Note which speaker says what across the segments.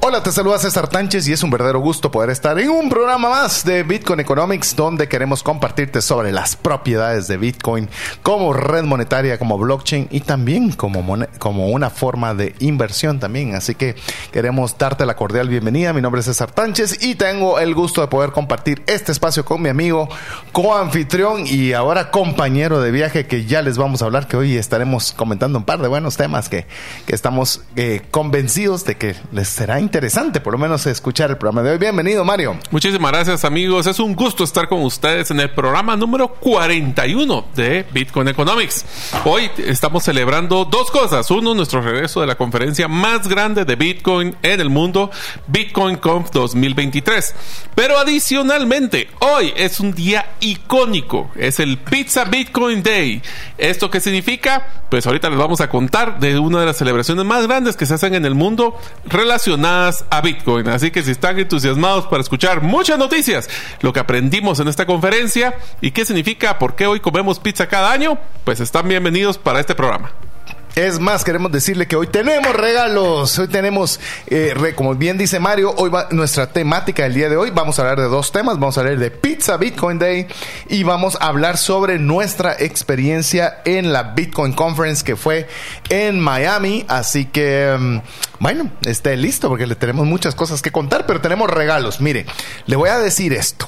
Speaker 1: Hola, te saluda César Tánchez y es un verdadero gusto poder estar en un programa más de Bitcoin Economics donde queremos compartirte sobre las propiedades de Bitcoin como red monetaria, como blockchain y también como, como una forma de inversión también. Así que queremos darte la cordial bienvenida. Mi nombre es César Tánchez y tengo el gusto de poder compartir este espacio con mi amigo, coanfitrión y ahora compañero de viaje que ya les vamos a hablar, que hoy estaremos comentando un par de buenos temas que, que estamos eh, convencidos de que les será interesante, por lo menos, escuchar el programa de hoy. Bienvenido, Mario.
Speaker 2: Muchísimas gracias, amigos. Es un gusto estar con ustedes en el programa número 41 de Bitcoin Economics. Hoy estamos celebrando dos cosas. Uno, nuestro regreso de la conferencia más grande de Bitcoin en el mundo, Bitcoin Conf 2023. Pero adicionalmente, hoy es un día icónico. Es el Pizza Bitcoin Day. ¿Esto qué significa? Pues ahorita les vamos a contar de una de las celebraciones más grandes que se hacen en el mundo relacionadas a Bitcoin. Así que si están entusiasmados para escuchar muchas noticias, lo que aprendimos en esta conferencia y qué significa por qué hoy comemos pizza cada año, pues están bienvenidos para este programa.
Speaker 1: Es más, queremos decirle que hoy tenemos regalos. Hoy tenemos, eh, como bien dice Mario, hoy va nuestra temática del día de hoy. Vamos a hablar de dos temas. Vamos a hablar de Pizza Bitcoin Day y vamos a hablar sobre nuestra experiencia en la Bitcoin Conference que fue en Miami. Así que, mm, bueno, esté listo porque le tenemos muchas cosas que contar, pero tenemos regalos. Mire, le voy a decir esto.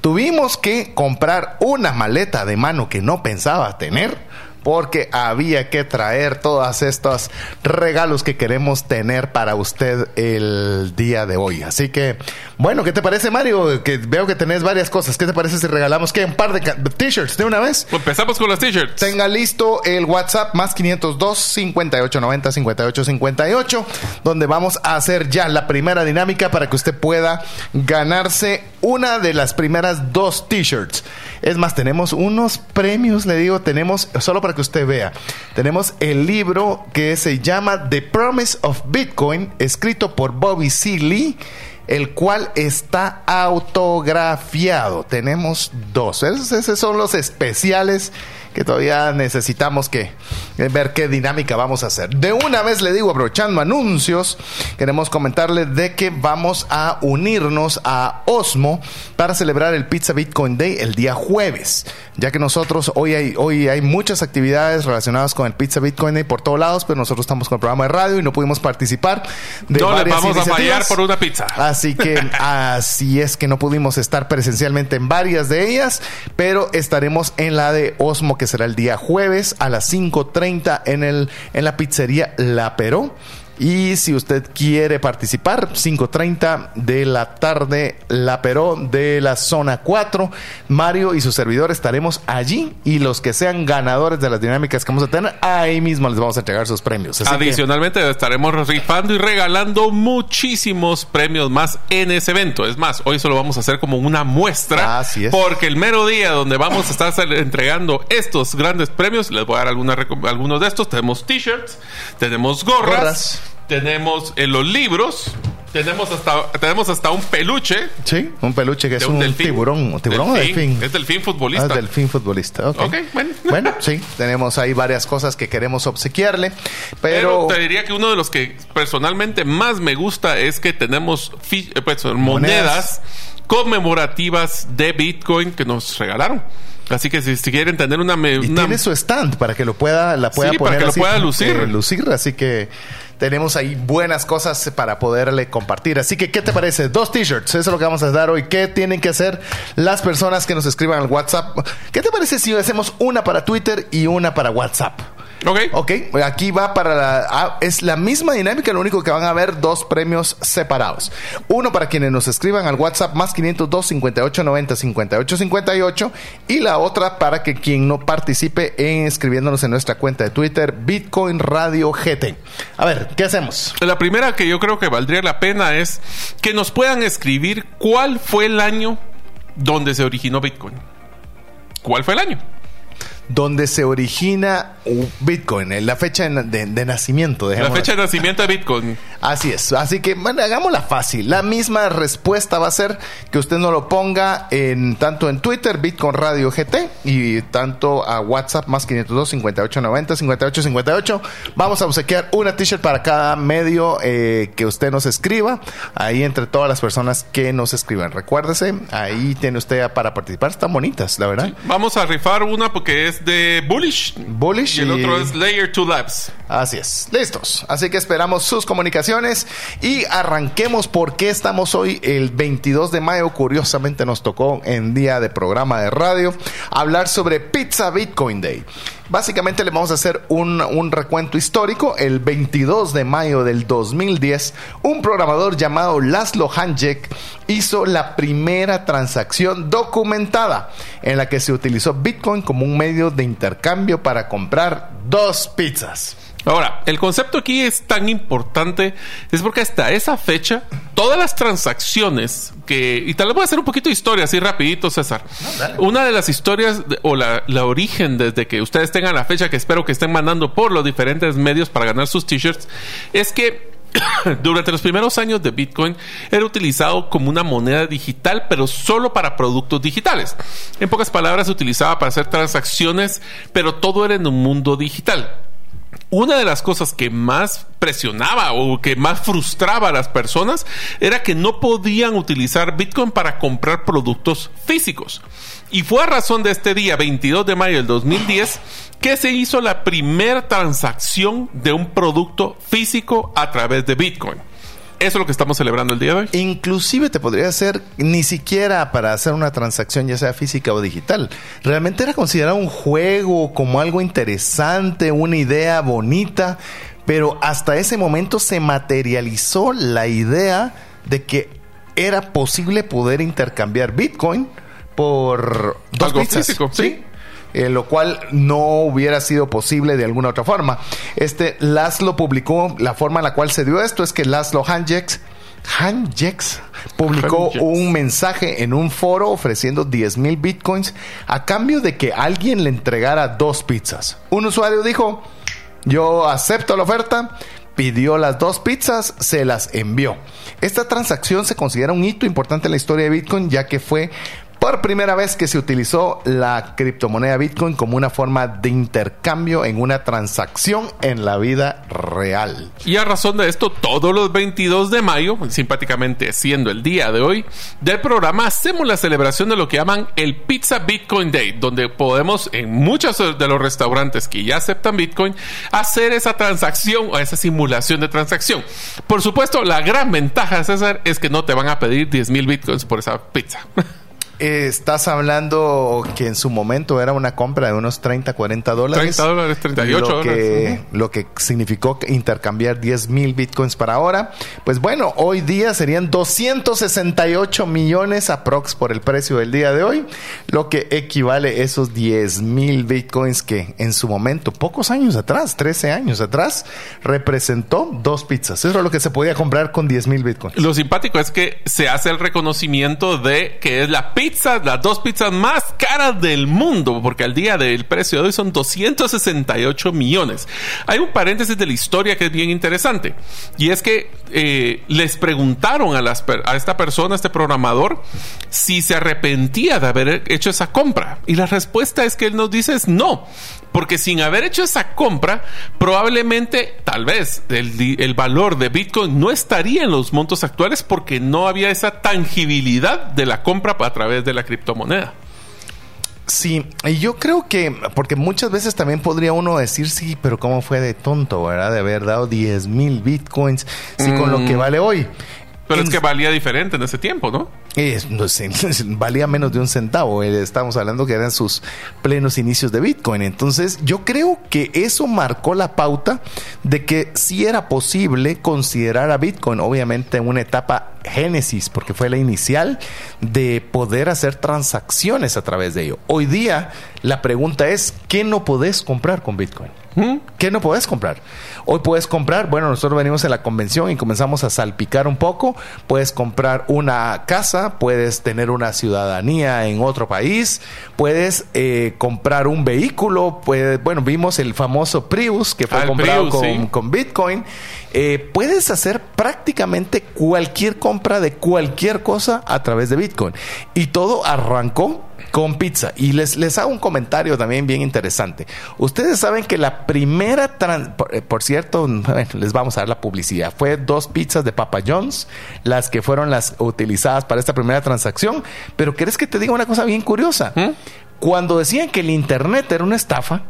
Speaker 1: Tuvimos que comprar una maleta de mano que no pensaba tener porque había que traer todos estos regalos que queremos tener para usted el día de hoy. Así que, bueno, ¿qué te parece, Mario? Que veo que tenés varias cosas. ¿Qué te parece si regalamos que un par de t-shirts de una vez?
Speaker 2: Pues empezamos con las t-shirts.
Speaker 1: Tenga listo el WhatsApp más 502 5890 5858, donde vamos a hacer ya la primera dinámica para que usted pueda ganarse una de las primeras dos t-shirts. Es más, tenemos unos premios, le digo, tenemos solo para que usted vea. Tenemos el libro que se llama The Promise of Bitcoin, escrito por Bobby C. Lee el cual está autografiado. Tenemos dos. esos son los especiales que todavía necesitamos que eh, ver qué dinámica vamos a hacer. De una vez le digo, aprovechando anuncios, queremos comentarle de que vamos a unirnos a Osmo para celebrar el Pizza Bitcoin Day el día jueves, ya que nosotros hoy hay, hoy hay muchas actividades relacionadas con el Pizza Bitcoin Day por todos lados, pero nosotros estamos con el programa de radio y no pudimos participar
Speaker 2: de no les vamos a fallar por una pizza.
Speaker 1: Así que así es que no pudimos estar presencialmente en varias de ellas, pero estaremos en la de Osmo que será el día jueves a las 5.30 en, el, en la pizzería La Peró. Y si usted quiere participar, 5.30 de la tarde, la Peró de la zona 4, Mario y su servidor estaremos allí y los que sean ganadores de las dinámicas que vamos a tener, ahí mismo les vamos a entregar sus premios.
Speaker 2: Adicionalmente estaremos rifando y regalando muchísimos premios más en ese evento. Es más, hoy solo vamos a hacer como una muestra.
Speaker 1: Así es.
Speaker 2: Porque el mero día donde vamos a estar entregando estos grandes premios, les voy a dar algunos de estos. Tenemos t-shirts, tenemos gorras tenemos en los libros, tenemos hasta, tenemos hasta un peluche.
Speaker 1: Sí, un peluche que es un, tiburón. ¿Tiburón
Speaker 2: delfín, o delfín? Es delfín futbolista.
Speaker 1: Ah, delfín futbolista. Ok,
Speaker 2: okay bueno.
Speaker 1: bueno. sí, tenemos ahí varias cosas que queremos obsequiarle. Pero...
Speaker 2: te diría que uno de los que personalmente más me gusta es que tenemos eh, pues, monedas conmemorativas de Bitcoin que nos regalaron. Así que si, quieren tener una,
Speaker 1: y tiene su stand para que lo pueda la pueda
Speaker 2: sí, para que lo pueda lucir.
Speaker 1: Eh, lucir, así que tenemos ahí buenas cosas para poderle compartir. Así que, ¿qué te parece? Dos t-shirts, eso es lo que vamos a dar hoy. ¿Qué tienen que hacer las personas que nos escriban al WhatsApp? ¿Qué te parece si hacemos una para Twitter y una para WhatsApp?
Speaker 2: Ok.
Speaker 1: Ok, aquí va para la... ah, es la misma dinámica, lo único que van a haber dos premios separados. Uno para quienes nos escriban al WhatsApp más 502 58 90 58 58 y la otra para que quien no participe en escribiéndonos en nuestra cuenta de Twitter Bitcoin Radio GT. A ver, ¿qué hacemos?
Speaker 2: La primera que yo creo que valdría la pena es que nos puedan escribir cuál fue el año donde se originó Bitcoin. ¿Cuál fue el año?
Speaker 1: Donde se origina Bitcoin, la fecha de, de- de nacimiento.
Speaker 2: La fecha de nacimiento de Bitcoin.
Speaker 1: Así es. Así que bueno, hagámosla fácil. La misma respuesta va a ser que usted no lo ponga en tanto en Twitter, Bitcoin Radio GT, y tanto a WhatsApp más 502 5890 5858. Vamos a obsequiar una t-shirt para cada medio eh, que usted nos escriba. Ahí entre todas las personas que nos escriban. Recuérdese, ahí tiene usted para participar. Están bonitas, la verdad.
Speaker 2: Vamos a rifar una porque es de Bullish.
Speaker 1: Bullish
Speaker 2: Y el
Speaker 1: y-
Speaker 2: otro es Layer 2 Labs.
Speaker 1: Así es, listos. Así que esperamos sus comunicaciones y arranquemos porque estamos hoy el 22 de mayo. Curiosamente nos tocó en día de programa de radio hablar sobre Pizza Bitcoin Day. Básicamente le vamos a hacer un, un recuento histórico. El 22 de mayo del 2010, un programador llamado Laszlo Hanjek hizo la primera transacción documentada en la que se utilizó Bitcoin como un medio de intercambio para comprar dos pizzas.
Speaker 2: Ahora, el concepto aquí es tan importante, es porque hasta esa fecha, todas las transacciones que... Y tal vez voy a hacer un poquito de historia, así rapidito, César. Una de las historias, de- o la, la origen desde que ustedes tengan la fecha, que espero que estén mandando por los diferentes medios para ganar sus t-shirts, es que durante los primeros años de Bitcoin era utilizado como una moneda digital, pero solo para productos digitales. En pocas palabras, se utilizaba para hacer transacciones, pero todo era en un mundo digital una de las cosas que más presionaba o que más frustraba a las personas era que no podían utilizar Bitcoin para comprar productos físicos. Y fue a razón de este día, 22 de mayo del 2010, que se hizo la primera transacción de un producto físico a través de Bitcoin. Eso es lo que estamos celebrando el día de hoy.
Speaker 1: Inclusive te podría hacer ni siquiera para hacer una transacción ya sea física o digital. Realmente era considerado un juego, como algo interesante, una idea bonita, pero hasta ese momento se materializó la idea de que era posible poder intercambiar Bitcoin por dos
Speaker 2: Algo
Speaker 1: pizzas.
Speaker 2: físico, sí.
Speaker 1: Eh, lo cual no hubiera sido posible de alguna otra forma. Este Laszlo publicó la forma en la cual se dio esto es que Laszlo Hanjex Hanjex publicó un mensaje en un foro ofreciendo 10 mil bitcoins a cambio de que alguien le entregara dos pizzas. Un usuario dijo, yo acepto la oferta, pidió las dos pizzas, se las envió. Esta transacción se considera un hito importante en la historia de Bitcoin ya que fue por primera vez que se utilizó la criptomoneda Bitcoin como una forma de intercambio en una transacción en la vida real.
Speaker 2: Y a razón de esto, todos los 22 de mayo, simpáticamente siendo el día de hoy del programa, hacemos la celebración de lo que llaman el Pizza Bitcoin Day, donde podemos en muchos de los restaurantes que ya aceptan Bitcoin hacer esa transacción o esa simulación de transacción. Por supuesto, la gran ventaja, César, es que no te van a pedir 10 mil Bitcoins por esa pizza.
Speaker 1: Eh, Estás hablando que en su momento era una compra de unos 30, 40 dólares.
Speaker 2: 30 dólares, 38
Speaker 1: lo que,
Speaker 2: dólares.
Speaker 1: Lo que significó que intercambiar 10 mil bitcoins para ahora. Pues bueno, hoy día serían 268 millones aprox por el precio del día de hoy, lo que equivale a esos 10 mil bitcoins que en su momento, pocos años atrás, 13 años atrás, representó dos pizzas. Eso es lo que se podía comprar con 10 mil bitcoins.
Speaker 2: Lo simpático es que se hace el reconocimiento de que es la pizza, las dos pizzas más caras del mundo, porque al día del precio de hoy son 268 millones. Hay un paréntesis de la historia que es bien interesante, y es que eh, les preguntaron a, esta persona, a este programador, si se arrepentía de haber hecho esa compra. Y la respuesta es que él nos dice es no. Porque sin haber hecho esa compra, probablemente, tal vez, el, valor de Bitcoin no estaría en los montos actuales porque no había esa tangibilidad de la compra a través de la criptomoneda.
Speaker 1: Sí, y yo creo que, porque muchas veces también podría uno decir, sí, pero ¿cómo fue de tonto, verdad? De haber dado 10 mil bitcoins, sí, con lo que vale hoy.
Speaker 2: Pero
Speaker 1: En-
Speaker 2: es que valía diferente en ese tiempo, ¿no?
Speaker 1: Es, no sé, valía menos de un centavo. Eh, Estamos hablando que eran sus plenos inicios de Bitcoin. Entonces, yo creo que eso marcó la pauta de que sí era posible considerar a Bitcoin, obviamente en una etapa génesis, porque fue la inicial de poder hacer transacciones a través de ello. Hoy día, la pregunta es: ¿qué no podés comprar con Bitcoin? ¿Qué no puedes comprar? Hoy puedes comprar, bueno, nosotros venimos en la convención y comenzamos a salpicar un poco. Puedes comprar una casa, puedes tener una ciudadanía en otro país, puedes eh, comprar un vehículo. Puedes, bueno, vimos el famoso Prius que fue
Speaker 2: Ah,
Speaker 1: comprado
Speaker 2: Prius,
Speaker 1: con,
Speaker 2: sí.
Speaker 1: con Bitcoin. Eh, puedes hacer prácticamente cualquier compra de cualquier cosa a través de Bitcoin. Y todo arrancó con pizza. Y les, les hago un comentario también bien interesante. Ustedes saben que la primera, tran- por, eh, por cierto, bueno, les vamos a dar la publicidad. Fue dos pizzas de Papa John's, las que fueron las utilizadas para esta primera transacción. Pero ¿querés que te diga una cosa bien curiosa? Cuando decían que el Internet era una estafa,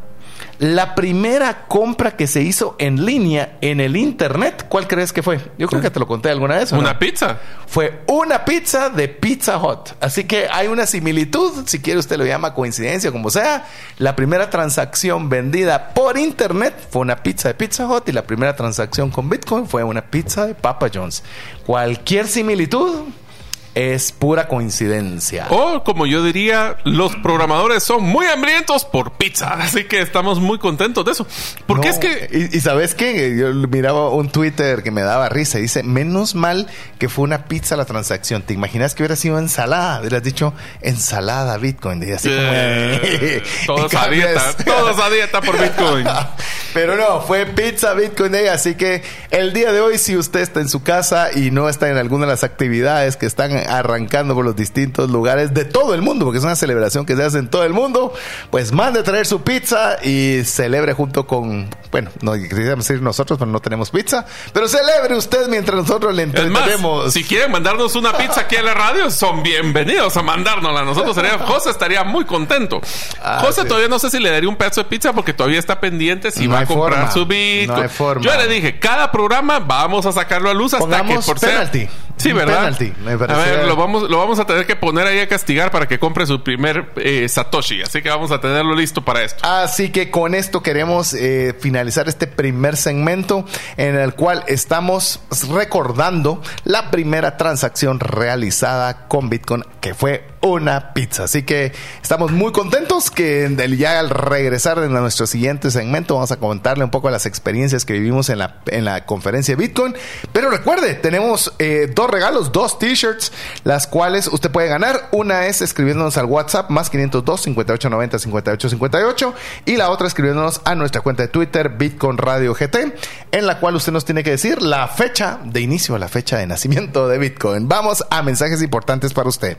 Speaker 1: la primera compra que se hizo en línea en el internet, ¿cuál crees que fue? Yo creo que te lo conté alguna vez. ¿o no?
Speaker 2: Una pizza.
Speaker 1: Fue una pizza de Pizza Hut. Así que hay una similitud, si quiere usted lo llama coincidencia, como sea. La primera transacción vendida por internet fue una pizza de Pizza Hut y la primera transacción con Bitcoin fue una pizza de Papa John's. Cualquier similitud es pura coincidencia.
Speaker 2: O como yo diría, los programadores son muy hambrientos por pizza. Así que estamos muy contentos de eso. Porque
Speaker 1: No,
Speaker 2: es que
Speaker 1: Y, y sabes qué? Yo miraba un Twitter que me daba risa. Dice, menos mal que fue una pizza la transacción. ¿Te imaginas que hubiera sido ensalada? Hubieras dicho ensalada Bitcoin. Y así como...
Speaker 2: Eh, todos a dieta, todos a dieta por Bitcoin.
Speaker 1: Pero no, fue pizza Bitcoin Day. Así que el día de hoy, si usted está en su casa y no está en alguna de las actividades que están arrancando por los distintos lugares de todo el mundo, porque es una celebración que se hace en todo el mundo, pues mande a traer su pizza y celebre junto con, bueno, no queríamos decir nosotros, pero no tenemos pizza, pero celebre usted mientras nosotros le
Speaker 2: Es más,
Speaker 1: entretenemos.
Speaker 2: si quieren mandarnos una pizza aquí a la radio, son bienvenidos a mandárnosla. Nosotros sería, José estaría muy contento.
Speaker 1: Ah,
Speaker 2: José
Speaker 1: sí.
Speaker 2: todavía no sé si le daría un pedazo de pizza porque todavía está pendiente si
Speaker 1: No
Speaker 2: va a comprar
Speaker 1: forma.
Speaker 2: su Bitcoin.
Speaker 1: No hay forma.
Speaker 2: Yo le dije, cada programa vamos a sacarlo a luz hasta
Speaker 1: Pongamos
Speaker 2: que por ser-
Speaker 1: penalty.
Speaker 2: Sí, ¿verdad?
Speaker 1: penalty, me
Speaker 2: a ver, lo vamos, lo vamos a tener que poner ahí a castigar para que compre su primer eh, Satoshi. Así que vamos a tenerlo listo para esto.
Speaker 1: Así que con esto queremos eh, finalizar este primer segmento en el cual estamos recordando la primera transacción realizada con Bitcoin que fue una pizza. Así que estamos muy contentos que ya al regresar en nuestro siguiente segmento vamos a comentarle un poco las experiencias que vivimos en la, en la conferencia de Bitcoin. Pero recuerde, tenemos eh, dos regalos, dos t-shirts, las cuales usted puede ganar. Una es escribiéndonos al WhatsApp más 502 5890 5858 y la otra escribiéndonos a nuestra cuenta de Twitter Bitcoin Radio GT, en la cual usted nos tiene que decir la fecha de inicio, la fecha de nacimiento de Bitcoin. Vamos a mensajes importantes para usted.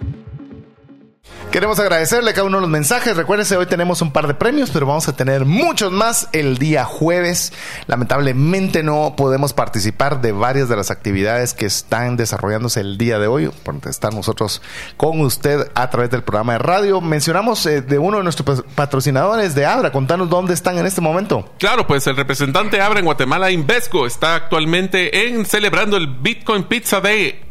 Speaker 1: Queremos agradecerle cada uno de los mensajes. Recuérdense, hoy tenemos un par de premios, pero vamos a tener muchos más el día jueves. Lamentablemente no podemos participar de varias de las actividades que están desarrollándose el día de hoy, por estar nosotros con usted a través del programa de radio. Mencionamos eh, de uno de nuestros patrocinadores de Abra. Contanos dónde están en este momento.
Speaker 2: Claro, pues el representante Abra en Guatemala, Invesco, está actualmente en celebrando el Bitcoin Pizza Day.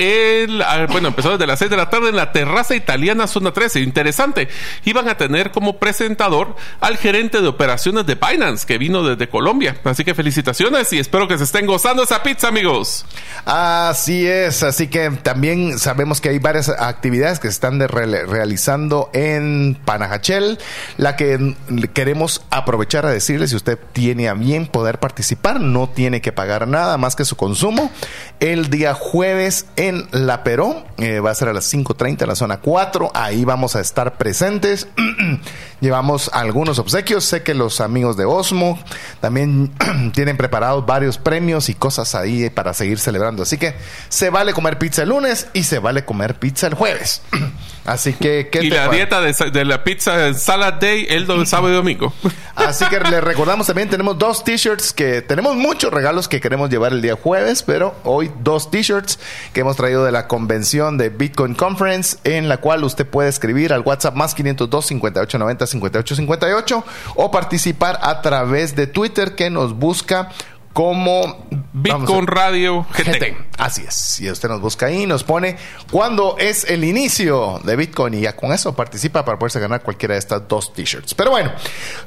Speaker 2: Ah, bueno, empezó desde las 6 de la tarde en la terraza italiana zona 13. Interesante. Iban a tener como presentador al gerente de operaciones de Binance, que vino desde Colombia. Así que felicitaciones y espero que se estén gozando esa pizza, amigos.
Speaker 1: Así es, así que también sabemos que hay varias actividades que se están realizando en Panajachel, la que queremos aprovechar a decirle si usted tiene a bien poder participar, no tiene que pagar nada más que su consumo. El día jueves en La Perón, eh, va a ser a las 5.30 en la zona 4, ahí vamos a estar presentes. Llevamos algunos obsequios, sé que los amigos de Osmo también tienen preparados varios premios y cosas ahí para seguir celebrando. Así que se vale comer pizza el lunes y se vale comer pizza el jueves. Así que...
Speaker 2: ¿qué y la dieta de, la pizza Salad Day el sábado y domingo.
Speaker 1: Así que le recordamos también, tenemos dos t-shirts que tenemos muchos regalos que queremos llevar el día jueves, pero hoy dos t-shirts que hemos traído de la convención de Bitcoin Conference, en la cual usted puede escribir al WhatsApp más 502 5890 5858 o participar a través de Twitter que nos busca como
Speaker 2: Bitcoin Radio GT.
Speaker 1: Así es. Y usted nos busca ahí y nos pone cuándo es el inicio de Bitcoin y ya con eso participa para poderse ganar cualquiera de estas dos t-shirts. Pero bueno,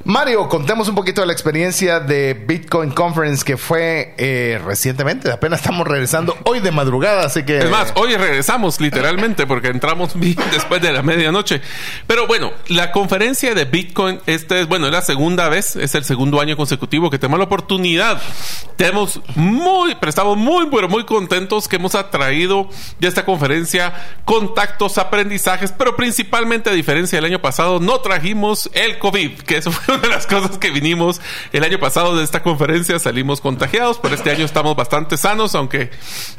Speaker 1: Mario, contemos un poquito de la experiencia de Bitcoin Conference que fue eh, recientemente. Apenas estamos regresando hoy de madrugada, así que...
Speaker 2: Es más, hoy regresamos literalmente porque entramos después de la medianoche. Pero bueno, la conferencia de Bitcoin, esta es, bueno, es la segunda vez, es el segundo año consecutivo que tenemos la oportunidad tenemos muy, pero estamos muy, pero muy contentos que hemos atraído de esta conferencia contactos, aprendizajes, pero principalmente a diferencia del año pasado, no trajimos el COVID, que eso fue una de las cosas que vinimos el año pasado de esta conferencia, salimos contagiados, pero este año estamos bastante sanos, aunque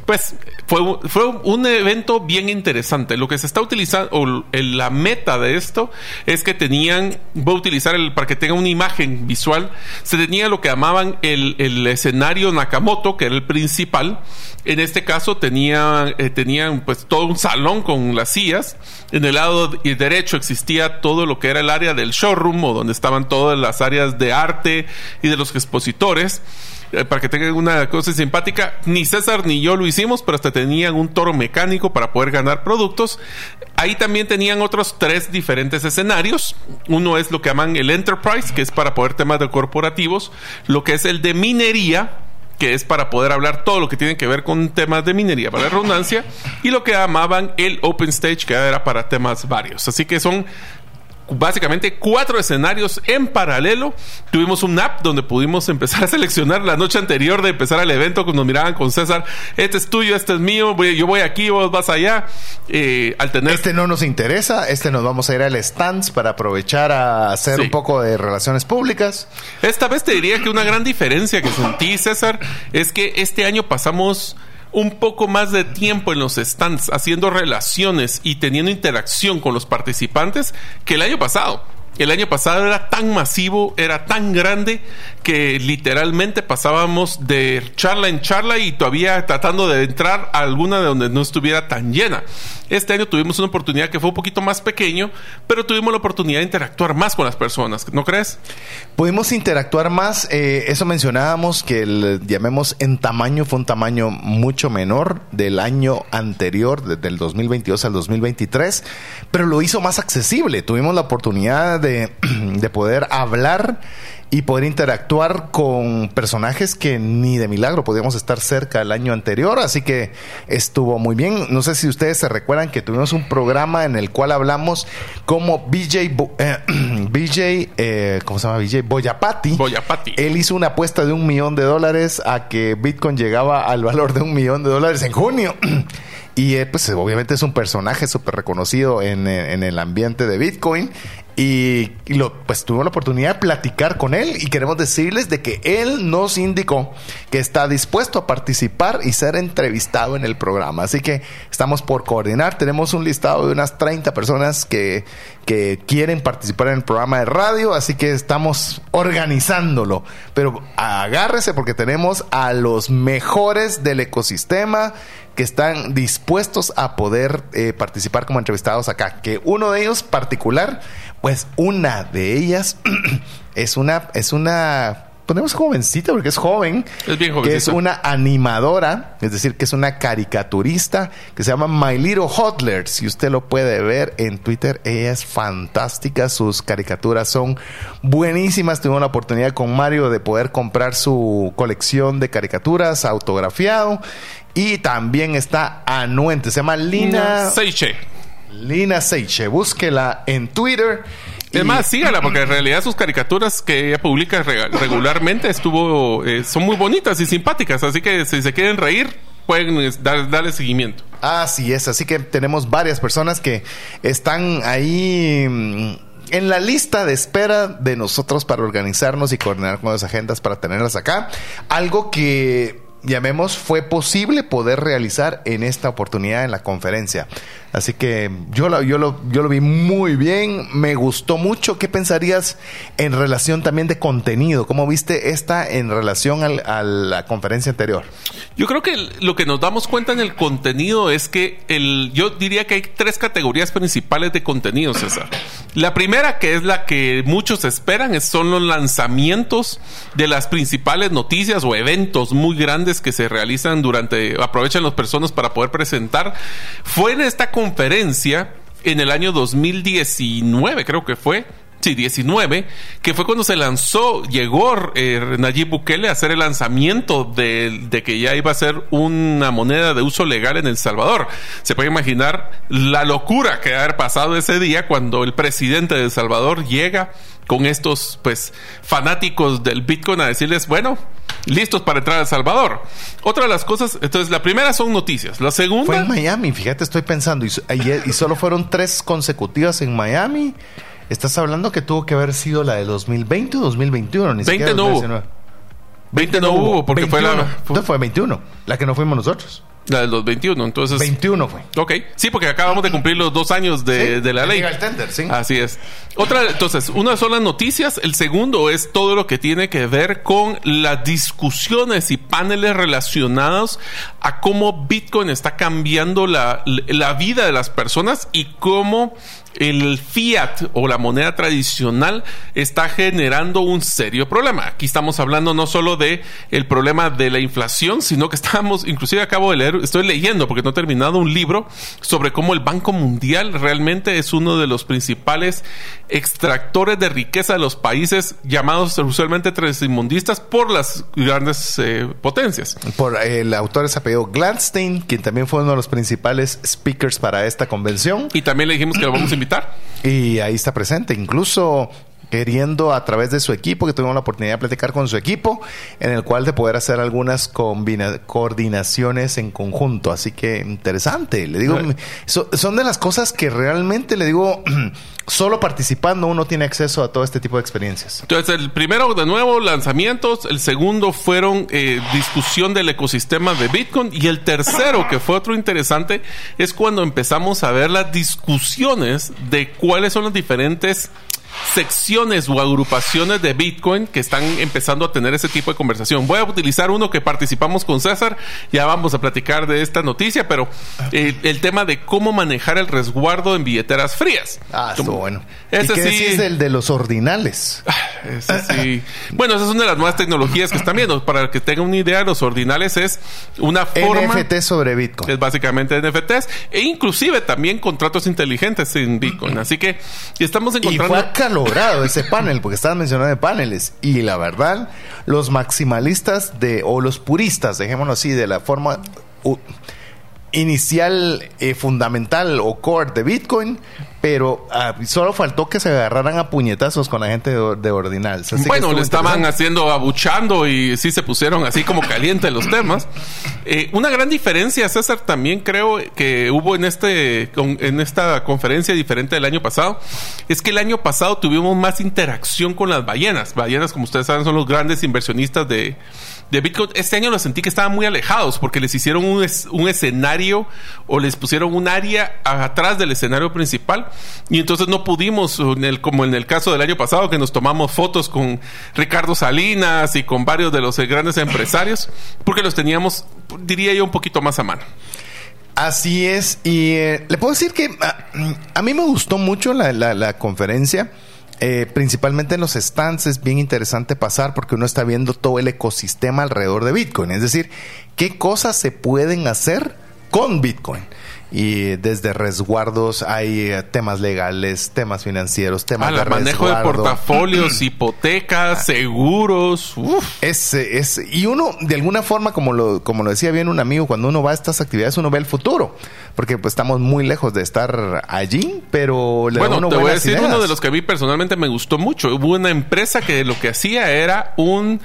Speaker 2: pues fue, fue un evento bien interesante. Lo que se está utilizando, o la meta de esto es que tenían, voy a utilizar el, para que tenga una imagen visual, se tenía lo que llamaban el, el escenario Nakamoto, que era el principal. En este caso tenía, eh, tenían pues todo un salón con las sillas. En el lado derecho existía todo lo que era el área del showroom o donde estaban todas las áreas de arte y de los expositores. Eh, para que tengan una cosa simpática, ni César ni yo lo hicimos, pero hasta tenían un toro mecánico para poder ganar productos. Ahí también tenían otros tres diferentes escenarios. Uno es lo que llaman el Enterprise, que es para poder temas de corporativos. Lo que es el de minería, que es para poder hablar todo lo que tiene que ver con temas de minería, para redundancia, y lo que llamaban el Open Stage, que era para temas varios. Así que son básicamente cuatro escenarios en paralelo. Tuvimos un app donde pudimos empezar a seleccionar la noche anterior de empezar el evento, cuando nos miraban con César, este es tuyo, este es mío, yo voy aquí, vos vas allá.
Speaker 1: Eh, al tener... Este no nos interesa, este nos vamos a ir al stands para aprovechar a hacer un poco de relaciones públicas.
Speaker 2: Esta vez te diría que una gran diferencia que sentí, César, es que este año pasamos un poco más de tiempo en los stands haciendo relaciones y teniendo interacción con los participantes que el año pasado. El año pasado era tan masivo, era tan grande que literalmente pasábamos de charla en charla y todavía tratando de entrar a alguna de donde no estuviera tan llena. Este año tuvimos una oportunidad que fue un poquito más pequeño, pero tuvimos la oportunidad de interactuar más con las personas, ¿no crees?
Speaker 1: Pudimos interactuar más, eh, eso mencionábamos que el, llamemos en tamaño fue un tamaño mucho menor del año anterior, desde el 2022 al 2023, pero lo hizo más accesible. Tuvimos la oportunidad de, de poder hablar y poder interactuar con personajes que ni de milagro podíamos estar cerca el año anterior, así que estuvo muy bien. No sé si ustedes se recuerdan que tuvimos un programa en el cual hablamos como BJ, eh, BJ eh, ¿cómo se llama? BJ Boyapati.
Speaker 2: Boyapati.
Speaker 1: Él hizo una apuesta de un millón de dólares a que Bitcoin llegaba al valor de un millón de dólares en junio. Y eh, pues obviamente es un personaje súper reconocido en, en, el ambiente de Bitcoin. Y, lo, pues tuvimos la oportunidad de platicar con él y queremos decirles de que él nos indicó que está dispuesto a participar y ser entrevistado en el programa. Así que estamos por coordinar. Tenemos un listado de unas 30 personas que, que quieren participar en el programa de radio, así que estamos organizándolo. Pero agárrese porque tenemos a los mejores del ecosistema que están dispuestos a poder eh, participar como entrevistados acá. Que uno de ellos particular, pues una de ellas es una, es una ponemos jovencita porque es joven.
Speaker 2: Es bien
Speaker 1: Que es
Speaker 2: jovencita.
Speaker 1: una animadora, es decir, que es una caricaturista que se llama My Little Hodler. Si usted lo puede ver en Twitter, ella es fantástica. Sus caricaturas son buenísimas. Tuve la oportunidad con Mario de poder comprar su colección de caricaturas autografiado. Y también está anuente. Se llama Lina,
Speaker 2: Seiche.
Speaker 1: Lina Seiche. Búsquela en Twitter.
Speaker 2: Es
Speaker 1: Y-
Speaker 2: más, sígala, porque en realidad sus caricaturas que ella publica regularmente estuvo, eh, son muy bonitas y simpáticas. Así que si se quieren reír, pueden dar- darle seguimiento.
Speaker 1: Así es, así que tenemos varias personas que están ahí mm, en la lista de espera de nosotros para organizarnos y coordinar con las agendas para tenerlas acá. Algo que llamemos fue posible poder realizar en esta oportunidad en la conferencia. Así que yo lo, yo lo, yo lo vi muy bien, me gustó mucho. ¿Qué pensarías en relación también de contenido? ¿Cómo viste esta en relación al- a la conferencia anterior?
Speaker 2: Yo creo que lo que nos damos cuenta en el contenido es que el, yo diría que hay tres categorías principales de contenido, César. La primera, que es la que muchos esperan, es- son los lanzamientos de las principales noticias o eventos muy grandes que se realizan durante, aprovechan las personas para poder presentar. Fue en esta conferencia en el año 2019, creo que fue, Sí, 19, que fue cuando se lanzó, llegó eh, Nayib Bukele a hacer el lanzamiento de, de que ya iba a ser una moneda de uso legal en El Salvador. Se puede imaginar la locura que ha haber pasado ese día cuando el presidente de El Salvador llega con estos pues fanáticos del Bitcoin a decirles, bueno, listos para entrar a El Salvador. Otra de las cosas, entonces la primera son noticias, la segunda...
Speaker 1: Fue en Miami, fíjate, estoy pensando, y solo fueron tres consecutivas en Miami. Estás hablando que tuvo que haber sido la de 2020 o 2021, ni
Speaker 2: 20
Speaker 1: siquiera
Speaker 2: no hubo.
Speaker 1: 2019.
Speaker 2: 20 no hubo porque fue
Speaker 1: 21.
Speaker 2: la, fue
Speaker 1: Entonces fue 21, la que no fuimos nosotros.
Speaker 2: la del 21, entonces...
Speaker 1: 21 fue.
Speaker 2: Ok, sí, porque acabamos de cumplir los dos años de,
Speaker 1: Sí,
Speaker 2: de la
Speaker 1: de
Speaker 2: ley.
Speaker 1: legal tender, sí.
Speaker 2: Así es. Otra, entonces, una son las noticias, el segundo es todo lo que tiene que ver con las discusiones y paneles relacionados a cómo Bitcoin está cambiando la, la vida de las personas y cómo el fiat o la moneda tradicional está generando un serio problema. Aquí estamos hablando no solo de el problema de la inflación, sino que estamos, inclusive acabo de leer, estoy leyendo porque no he terminado un libro sobre cómo el Banco Mundial realmente es uno de los principales extractores de riqueza de los países llamados usualmente tercermundistas por las grandes eh, potencias.
Speaker 1: Por el autor es apellido Gladstein, quien también fue uno de los principales speakers para esta convención.
Speaker 2: Y también le dijimos que lo vamos a invitar.
Speaker 1: Y ahí está presente, incluso queriendo a través de su equipo, que tuvimos la oportunidad de platicar con su equipo, en el cual de poder hacer algunas coordinaciones en conjunto. Así que interesante, le digo, so- son de las cosas que realmente le digo, solo participando uno tiene acceso a todo este tipo de experiencias.
Speaker 2: Entonces, el primero, de nuevo, lanzamientos. El segundo fueron eh, discusión del ecosistema de Bitcoin. Y el tercero, que fue otro interesante, es cuando empezamos a ver las discusiones de cuáles son las diferentes secciones o agrupaciones de Bitcoin que están empezando a tener ese tipo de conversación. Voy a utilizar uno que participamos con César, ya vamos a platicar de esta noticia, pero eh, el tema de cómo manejar el resguardo en billeteras frías.
Speaker 1: Ah, bueno.
Speaker 2: Ese
Speaker 1: ¿Y qué
Speaker 2: sí-
Speaker 1: decís del de los ordinales?
Speaker 2: ese sí. Bueno, esa es una de las nuevas tecnologías que están viendo. Para que tengan una idea, los ordinales es una forma...
Speaker 1: NFT sobre Bitcoin.
Speaker 2: Es básicamente NFTs e inclusive también contratos inteligentes en Bitcoin. Así que estamos
Speaker 1: Y
Speaker 2: encontrando...
Speaker 1: fue acalorado ese panel, porque estaban mencionando de paneles. Y la verdad, los maximalistas de, o los puristas, dejémoslo así, de la forma inicial, eh, fundamental o core de Bitcoin, pero ah, solo faltó que se agarraran a puñetazos con la gente de, de Ordinals. Así que
Speaker 2: bueno, le estaban haciendo abuchando y sí se pusieron así como calientes los temas. Eh, una gran diferencia, César, también creo que hubo en este con- en esta conferencia diferente del año pasado, es que el año pasado tuvimos más interacción con las ballenas. Ballenas, como ustedes saben, son los grandes inversionistas de, de Bitcoin. Este año lo sentí que estaban muy alejados porque les hicieron un, un escenario o les pusieron un área atrás del escenario principal y entonces no pudimos, como en el caso del año pasado, que nos tomamos fotos con Ricardo Salinas y con varios de los grandes empresarios, porque los teníamos, diría yo, un poquito más a mano.
Speaker 1: Así es, y eh, le puedo decir que a, a mí me gustó mucho la- la conferencia. Eh, principalmente en los stands es bien interesante pasar porque uno está viendo todo el ecosistema alrededor de Bitcoin. Es decir, qué cosas se pueden hacer con Bitcoin y desde resguardos hay eh, temas legales, temas financieros, temas
Speaker 2: ah, de manejo de portafolios, hipotecas, seguros.
Speaker 1: Es, es, y uno, de alguna forma, como lo, como lo decía bien un amigo, cuando uno va a estas actividades, uno ve el futuro. Porque pues estamos muy lejos de estar allí, pero
Speaker 2: le Bueno, te voy a decir uno de los que a mí personalmente me gustó mucho. Hubo una empresa que lo que hacía era un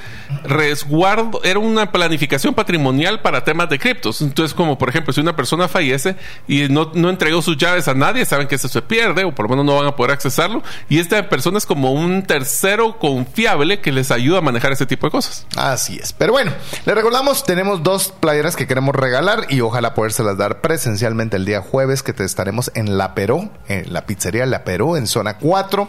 Speaker 2: resguardo, era una planificación patrimonial para temas de criptos. Entonces, como por ejemplo, si una persona fallece, y no, no entregó sus llaves a nadie, saben que eso se pierde o por lo menos no van a poder accesarlo. Y esta persona es como un tercero confiable que les ayuda a manejar ese tipo de cosas.
Speaker 1: Así es. Pero bueno, le recordamos, tenemos dos playeras que queremos regalar y ojalá podérselas dar presencialmente el día jueves que te estaremos en La Peró, en la pizzería La Peró, en zona 4.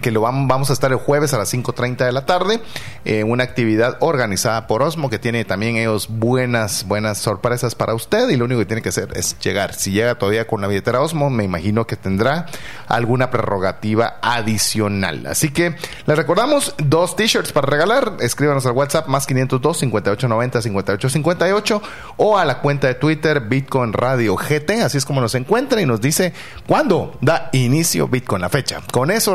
Speaker 1: Que lo vamos a estar el jueves a las 5.30 de la tarde, eh, una actividad organizada por Osmo que tiene también ellos buenas, buenas sorpresas para usted y lo único que tiene que hacer es llegar. Si llega todavía con la billetera Osmo, me imagino que tendrá alguna prerrogativa adicional. Así que les recordamos dos t-shirts para regalar, escríbanos al WhatsApp más 502 5890 5858 o a la cuenta de Twitter Bitcoin Radio GT, así es como nos encuentra y nos dice cuándo da inicio Bitcoin la fecha. Con eso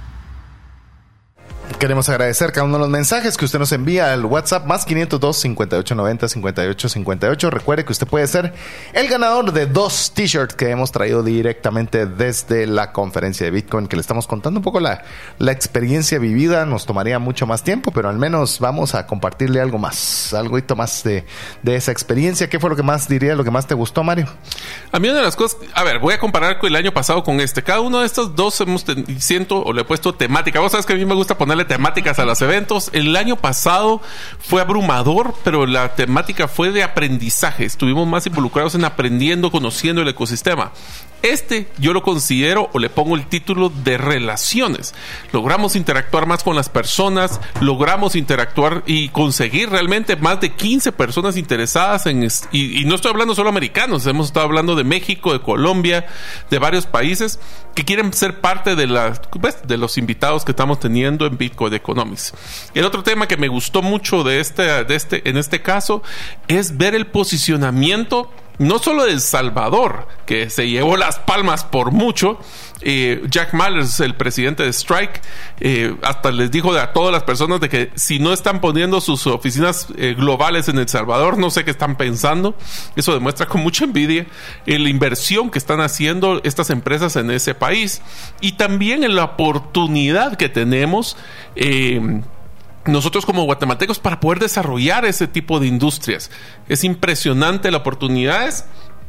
Speaker 1: Queremos agradecer cada uno de los mensajes que usted nos envía al WhatsApp más 502 5890 5858. Recuerde que usted puede ser el ganador de dos t-shirts que hemos traído directamente desde la conferencia de Bitcoin, que le estamos contando un poco la, la experiencia vivida. Nos tomaría mucho más tiempo, pero al menos vamos a compartirle algo más, algo más de, de esa experiencia. ¿Qué fue lo que más diría, lo que más te gustó, Mario?
Speaker 2: A mí una de las cosas, a ver, voy a comparar con el año pasado con este. Cada uno de estos dos hemos, siento o le he puesto temática. Vos sabes que a mí me gusta temáticas a los eventos. El año pasado fue abrumador, pero la temática fue de aprendizaje. Estuvimos más involucrados en aprendiendo, conociendo el ecosistema. Este yo lo considero o le pongo el título de relaciones. Logramos interactuar más con las personas, logramos interactuar y conseguir realmente más de 15 personas interesadas en... Y, y no estoy hablando solo americanos, hemos estado hablando de México, de Colombia, de varios países que quieren ser parte de, la, pues, de los invitados que estamos teniendo en Bitcoin Economics. El otro tema que me gustó mucho de este, de este, en este caso es ver el posicionamiento no solo de El Salvador, que se llevó las palmas por mucho, eh, Jack Mallers, el presidente de Strike, eh, hasta les dijo a todas las personas de que si no están poniendo sus oficinas eh, globales en El Salvador, no sé qué están pensando. Eso demuestra con mucha envidia la inversión que están haciendo estas empresas en ese país y también en la oportunidad que tenemos nosotros como guatemaltecos para poder desarrollar ese tipo de industrias. Es impresionante la oportunidades.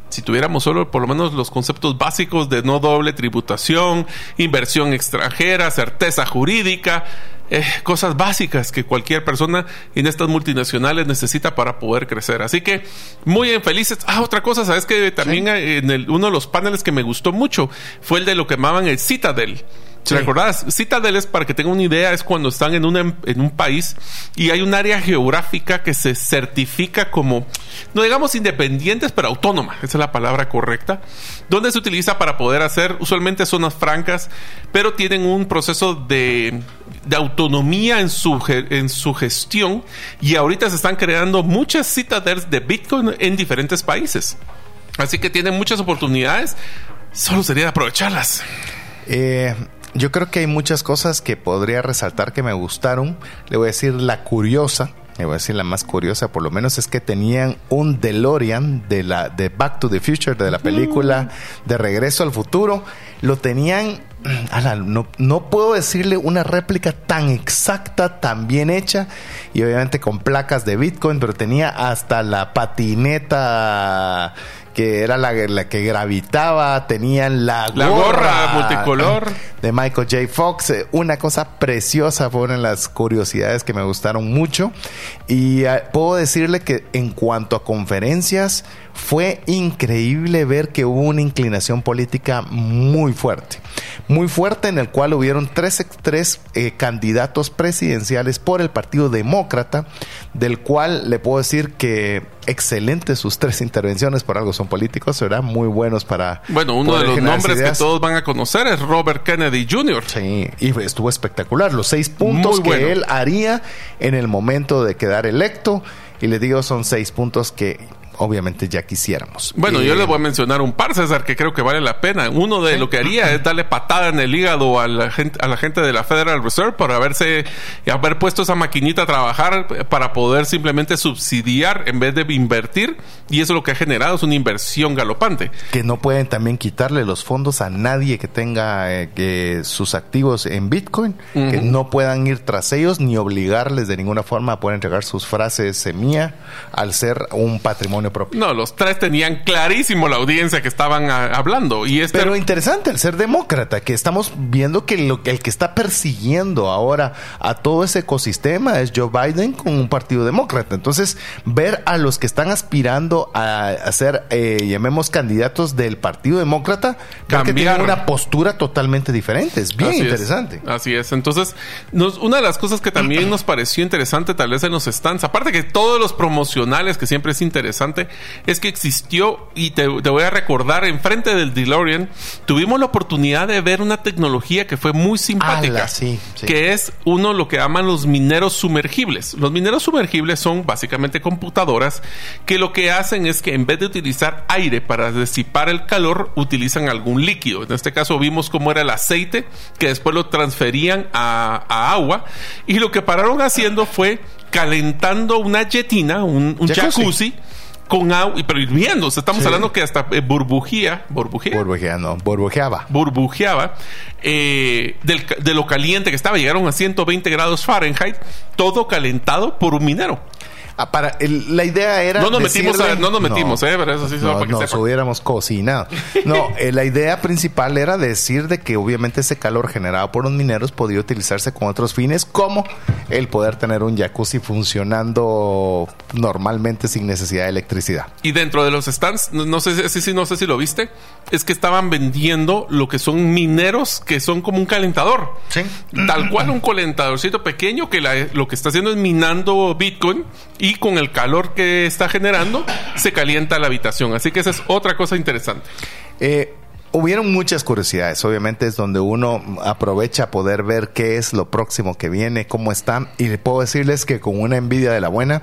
Speaker 2: Si tuviéramos solo por lo menos los conceptos básicos de no doble tributación, inversión extranjera, certeza jurídica, eh, cosas básicas que cualquier persona en estas multinacionales necesita para poder crecer. Así que muy felices. Ah, otra cosa, sabes que también en el, uno de los paneles que me gustó mucho fue el de lo que llamaban el Citadel si recordás, Citadel es para que tengan una idea, es cuando están en, una, en un país y hay un área geográfica que se certifica como, no digamos independientes, pero autónoma, esa es la palabra correcta, donde se utiliza para poder hacer usualmente zonas francas, pero tienen un proceso de, de autonomía en su, en su gestión y ahorita se están creando muchas Citadels de Bitcoin en diferentes países. Así que tienen muchas oportunidades, solo sería aprovecharlas.
Speaker 1: Eh, yo creo que hay muchas cosas que podría resaltar que me gustaron. Le voy a decir la curiosa. voy a decir la más curiosa por lo menos, es que tenían un DeLorean de, la, de Back to the Future, de la película de Regreso al Futuro. Lo tenían, no, no puedo decirle una réplica tan exacta, tan bien hecha, y obviamente con placas de Bitcoin, pero tenía hasta la patineta que era la, la que gravitaba, tenían la,
Speaker 2: La gorra multicolor.
Speaker 1: de Michael J. Fox, eh, una cosa preciosa, fueron las curiosidades que me gustaron mucho y eh, puedo decirle que en cuanto a conferencias fue increíble ver que hubo una inclinación política muy fuerte, muy fuerte en el cual hubieron tres, tres eh, candidatos presidenciales por el Partido Demócrata, del cual le puedo decir que excelentes sus tres intervenciones, por algo son políticos, eran muy buenos para...
Speaker 2: Bueno, uno de los nombres que todos van a conocer es Robert Kennedy Jr.
Speaker 1: Sí, y estuvo espectacular, los seis puntos que él haría en el momento de quedar electo, y le digo, son seis puntos que obviamente ya quisiéramos.
Speaker 2: Bueno, yo les voy a mencionar un par, César, que creo que vale la pena. Uno de lo que haría es darle patada en el hígado a la gente, a la gente de la Federal Reserve por haberse haber puesto esa maquinita a trabajar para poder simplemente subsidiar en vez de invertir. Y eso lo que ha generado es una inversión galopante.
Speaker 1: Que no pueden también quitarle los fondos a nadie que tenga que sus activos en Bitcoin, que no puedan ir tras ellos ni obligarles de ninguna forma a poder entregar sus frases semilla al ser un patrimonio propio.
Speaker 2: No, los tres tenían clarísimo la audiencia que estaban hablando. Y este...
Speaker 1: Pero interesante el ser demócrata, que estamos viendo que lo, el que está persiguiendo ahora a todo ese ecosistema es Joe Biden con un partido demócrata. Entonces, ver a los que están aspirando a, ser, eh, llamemos, candidatos del partido demócrata, que tienen una postura totalmente diferente. Es bien interesante.
Speaker 2: Así es. Entonces, una de las cosas que también nos pareció interesante, tal vez en los stands, aparte que todos los promocionales, que siempre es interesante, es que existió, y te, voy a recordar, enfrente del DeLorean, tuvimos la oportunidad de ver una tecnología que fue muy simpática, que es uno lo que llaman los mineros sumergibles. Los mineros sumergibles son básicamente computadoras que lo que hacen es que en vez de utilizar aire para disipar el calor, utilizan algún líquido. En este caso vimos cómo era el aceite, que después lo transferían a, agua, y lo que pararon haciendo fue calentando una jetina, un, jacuzzi con agua, pero hirviendo. estamos hablando que hasta eh, burbujía, burbujía.
Speaker 1: Burbujía, no, burbujeaba.
Speaker 2: Burbujeaba eh, de lo caliente que estaba. Llegaron a 120 grados Fahrenheit, todo calentado por un minero.
Speaker 1: Ah, para la idea era
Speaker 2: no nos metimos no nos metimos eh pero eso sí
Speaker 1: no, para que nos hubiéramos cocinado. No eh, la idea principal era decir de que obviamente ese calor generado por los mineros podía utilizarse con otros fines como el poder tener un jacuzzi funcionando normalmente sin necesidad de electricidad.
Speaker 2: Y dentro de los stands no sé si no sé si lo viste es que estaban vendiendo lo que son mineros que son como un calentador.
Speaker 1: Sí.
Speaker 2: Tal cual un calentadorcito pequeño que lo que está haciendo es minando Bitcoin y con el calor que está generando se calienta la habitación. Así que esa es otra cosa interesante.
Speaker 1: Eh, hubieron muchas curiosidades, obviamente es donde uno aprovecha poder ver qué es lo próximo que viene, cómo están, y le puedo decirles que con una envidia de la buena,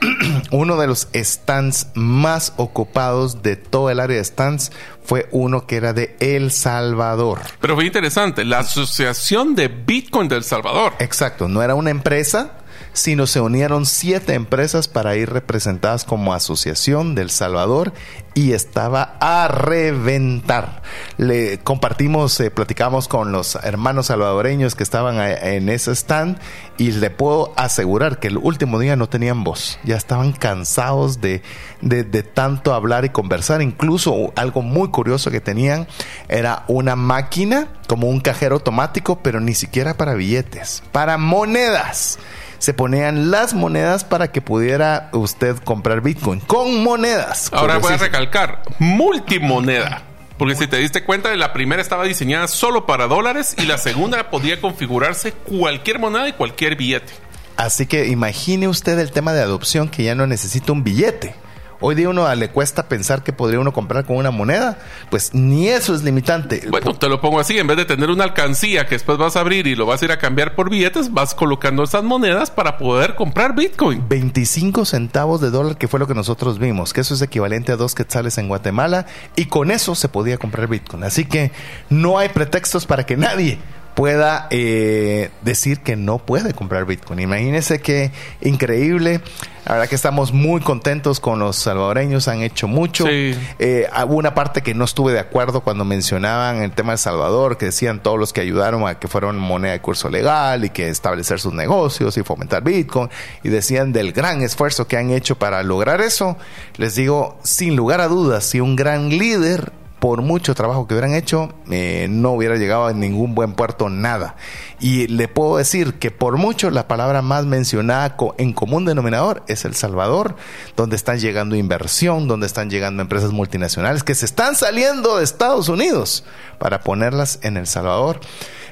Speaker 1: uno de los stands más ocupados de todo el área de stands fue uno que era de El Salvador.
Speaker 2: Pero fue interesante, la Asociación de Bitcoin del Salvador.
Speaker 1: Exacto, no era una empresa, sino se unieron siete empresas para ir representadas como Asociación del Salvador y estaba a reventar. Le compartimos, eh, platicamos con los hermanos salvadoreños que estaban en ese stand y le puedo asegurar que el último día no tenían voz, ya estaban cansados de, de, de tanto hablar y conversar. Incluso algo muy curioso que tenían era una máquina como un cajero automático, pero ni siquiera para billetes, para monedas se ponían las monedas para que pudiera usted comprar Bitcoin con monedas.
Speaker 2: Ahora voy a recalcar, multimoneda. Porque si te diste cuenta, la primera estaba diseñada solo para dólares y la segunda podía configurarse cualquier moneda y cualquier billete.
Speaker 1: Así que imagine usted el tema de adopción que ya no necesita un billete. Hoy día uno le cuesta pensar que podría uno comprar con una moneda, pues ni eso es limitante.
Speaker 2: Bueno, te lo pongo así, en vez de tener una alcancía que después vas a abrir y lo vas a ir a cambiar por billetes, vas colocando esas monedas para poder comprar Bitcoin.
Speaker 1: 25 centavos de dólar, que fue lo que nosotros vimos, que eso es equivalente a dos quetzales en Guatemala, y con eso se podía comprar Bitcoin. Así que no hay pretextos para que nadie pueda eh, decir que no puede comprar Bitcoin. Imagínense qué increíble. La verdad que estamos muy contentos con los salvadoreños, han hecho mucho.
Speaker 2: Sí.
Speaker 1: Eh, hubo una parte que no estuve de acuerdo cuando mencionaban el tema de Salvador, que decían todos los que ayudaron a que fueron moneda de curso legal y que establecer sus negocios y fomentar Bitcoin, y decían del gran esfuerzo que han hecho para lograr eso. Les digo, sin lugar a dudas, si un gran líder por mucho trabajo que hubieran hecho, eh, no hubiera llegado a ningún buen puerto nada. Y le puedo decir que por mucho la palabra más mencionada en común denominador es El Salvador, donde están llegando inversión, donde están llegando empresas multinacionales que se están saliendo de Estados Unidos para ponerlas en El Salvador.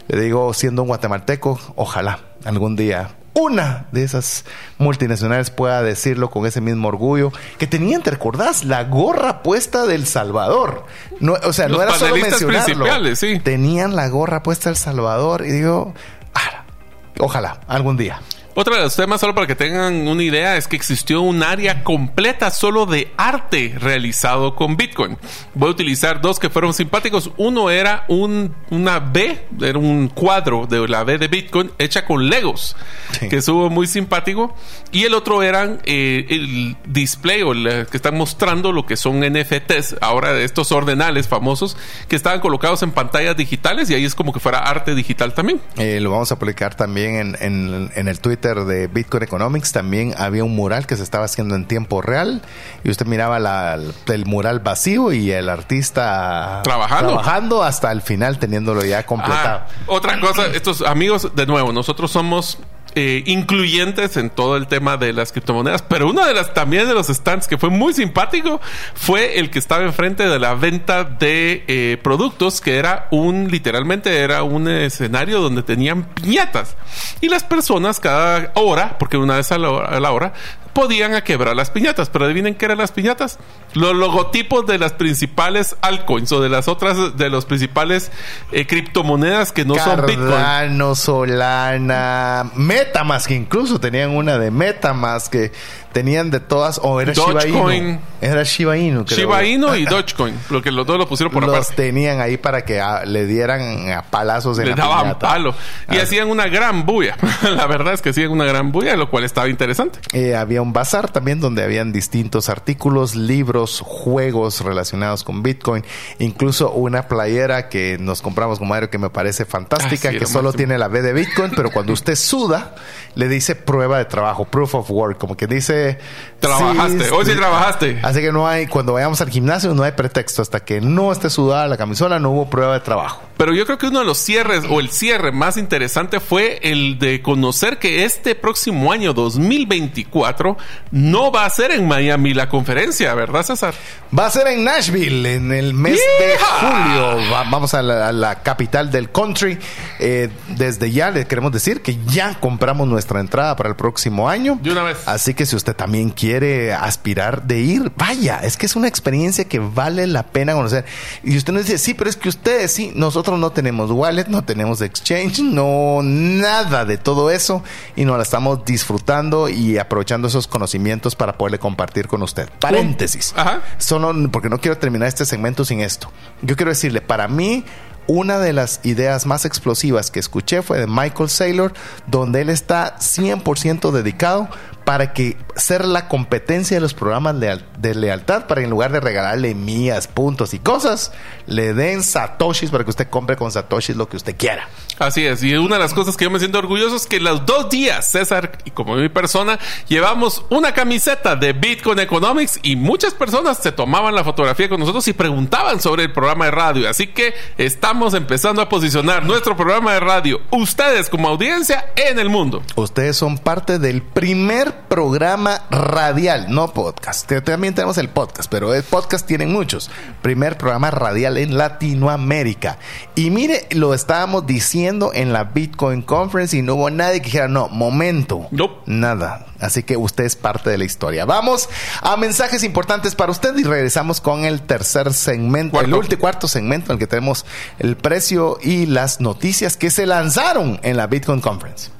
Speaker 1: Le digo, siendo un guatemalteco, ojalá algún día una de esas multinacionales pueda decirlo con ese mismo orgullo que tenían, ¿te recordás? La gorra puesta del Salvador. No, o sea, no
Speaker 2: Los
Speaker 1: era solo mencionarlo.
Speaker 2: sí.
Speaker 1: Tenían la gorra puesta del Salvador y digo, ah, ojalá, algún día.
Speaker 2: Otro de los temas, solo para que tengan una idea, es que existió un área completa solo de arte realizado con Bitcoin. Voy a utilizar dos que fueron simpáticos. Uno era un, una B, era un cuadro de la B de Bitcoin hecha con Legos,
Speaker 1: Sí.
Speaker 2: que estuvo muy simpático. Y el otro eran eh, el display o la- que están mostrando lo que son NFTs, ahora de estos ordenales famosos, que estaban colocados en pantallas digitales y ahí es como que fuera arte digital también.
Speaker 1: Eh, lo vamos a publicar también en, en- en el Twitter de Bitcoin Economics. También había un mural que se estaba haciendo en tiempo real y usted miraba la- el mural vacío y el artista
Speaker 2: Trabajando.
Speaker 1: trabajando hasta el final teniéndolo ya completado.
Speaker 2: Ah, otra cosa, estos amigos, de nuevo, nosotros somos eh, incluyentes en todo el tema de las criptomonedas, pero uno de las también de los stands que fue muy simpático fue el que estaba enfrente de la venta de eh, productos, que era un, literalmente era un escenario donde tenían piñatas. Y las personas cada hora, porque una vez a la hora, a la hora podían a quebrar las piñatas. Pero adivinen qué eran las piñatas. Los logotipos de las principales altcoins o de las otras, de los principales eh, criptomonedas que no son Bitcoin.
Speaker 1: Solana, Metamask, incluso tenían una de Metamask que tenían de todas, o era Shiba
Speaker 2: Dogecoin.
Speaker 1: Inu. Era Shiba Inu, creo.
Speaker 2: Shiba Inu y Dogecoin, lo que los dos lo pusieron por
Speaker 1: Los
Speaker 2: aparte.
Speaker 1: tenían ahí para que ah, le dieran a palazos en
Speaker 2: Le
Speaker 1: la
Speaker 2: daban
Speaker 1: piñata.
Speaker 2: palo y
Speaker 1: Ah.
Speaker 2: hacían una gran bulla. la verdad es que hacían una gran bulla, lo cual estaba interesante.
Speaker 1: Eh, había un bazar también donde habían distintos artículos, libros, juegos relacionados con Bitcoin, incluso una playera que nos compramos con Mario que me parece fantástica,
Speaker 2: Ah, sí,
Speaker 1: que solo
Speaker 2: máximo.
Speaker 1: tiene la B de Bitcoin, pero cuando usted suda, le dice prueba de trabajo, proof of work, como que dice...
Speaker 2: Trabajaste,
Speaker 1: sí,
Speaker 2: hoy sí
Speaker 1: sí.
Speaker 2: trabajaste.
Speaker 1: Así que no hay, cuando vayamos al gimnasio no hay pretexto, hasta que no esté sudada la camisola no hubo prueba de trabajo.
Speaker 2: Pero yo creo que uno de los cierres o el cierre más interesante fue el de conocer que este próximo año 2024 no va a ser en Miami la conferencia, ¿verdad, César?
Speaker 1: Va a ser en Nashville en el mes de julio. Va- vamos a la, a la capital del country. Eh, desde ya le queremos decir que ya compramos nuestra entrada para el próximo año.
Speaker 2: De una vez.
Speaker 1: Así que si usted también quiere aspirar de ir, vaya. Es que es una experiencia que vale la pena conocer. Y usted nos dice, sí, pero es que ustedes sí, nosotros no tenemos wallet, no tenemos exchange, no nada de todo eso. Y nos la estamos disfrutando y aprovechando esos conocimientos para poderle compartir con usted. Paréntesis.
Speaker 2: Ajá.
Speaker 1: Solo porque no quiero terminar este segmento sin esto. Yo quiero decirle, para mí, una de las ideas más explosivas que escuché fue de Michael Saylor, donde él está 100% dedicado para que ser la competencia de los programas de lealtad, para en lugar de regalarle mías, puntos y cosas, le den satoshis para que usted compre con satoshis lo que usted quiera.
Speaker 2: Así es, y una de las cosas que yo me siento orgulloso es que los dos días, César y como mi persona, llevamos una camiseta de Bitcoin Economics y muchas personas se tomaban la fotografía con nosotros y preguntaban sobre el programa de radio. Así que estamos empezando a posicionar nuestro programa de radio, ustedes como audiencia, en el mundo.
Speaker 1: Ustedes son parte del primer programa radial, no podcast. También tenemos el podcast, pero el podcast tienen muchos. Primer programa radial en Latinoamérica. Y mire, lo estábamos diciendo en la Bitcoin Conference y no hubo nadie que dijera, no, momento.
Speaker 2: Nope.
Speaker 1: Nada. Así que usted es parte de la historia. Vamos a mensajes importantes para usted y regresamos con el tercer segmento, el último cuarto segmento en el que tenemos el precio y las noticias que se lanzaron en la Bitcoin Conference.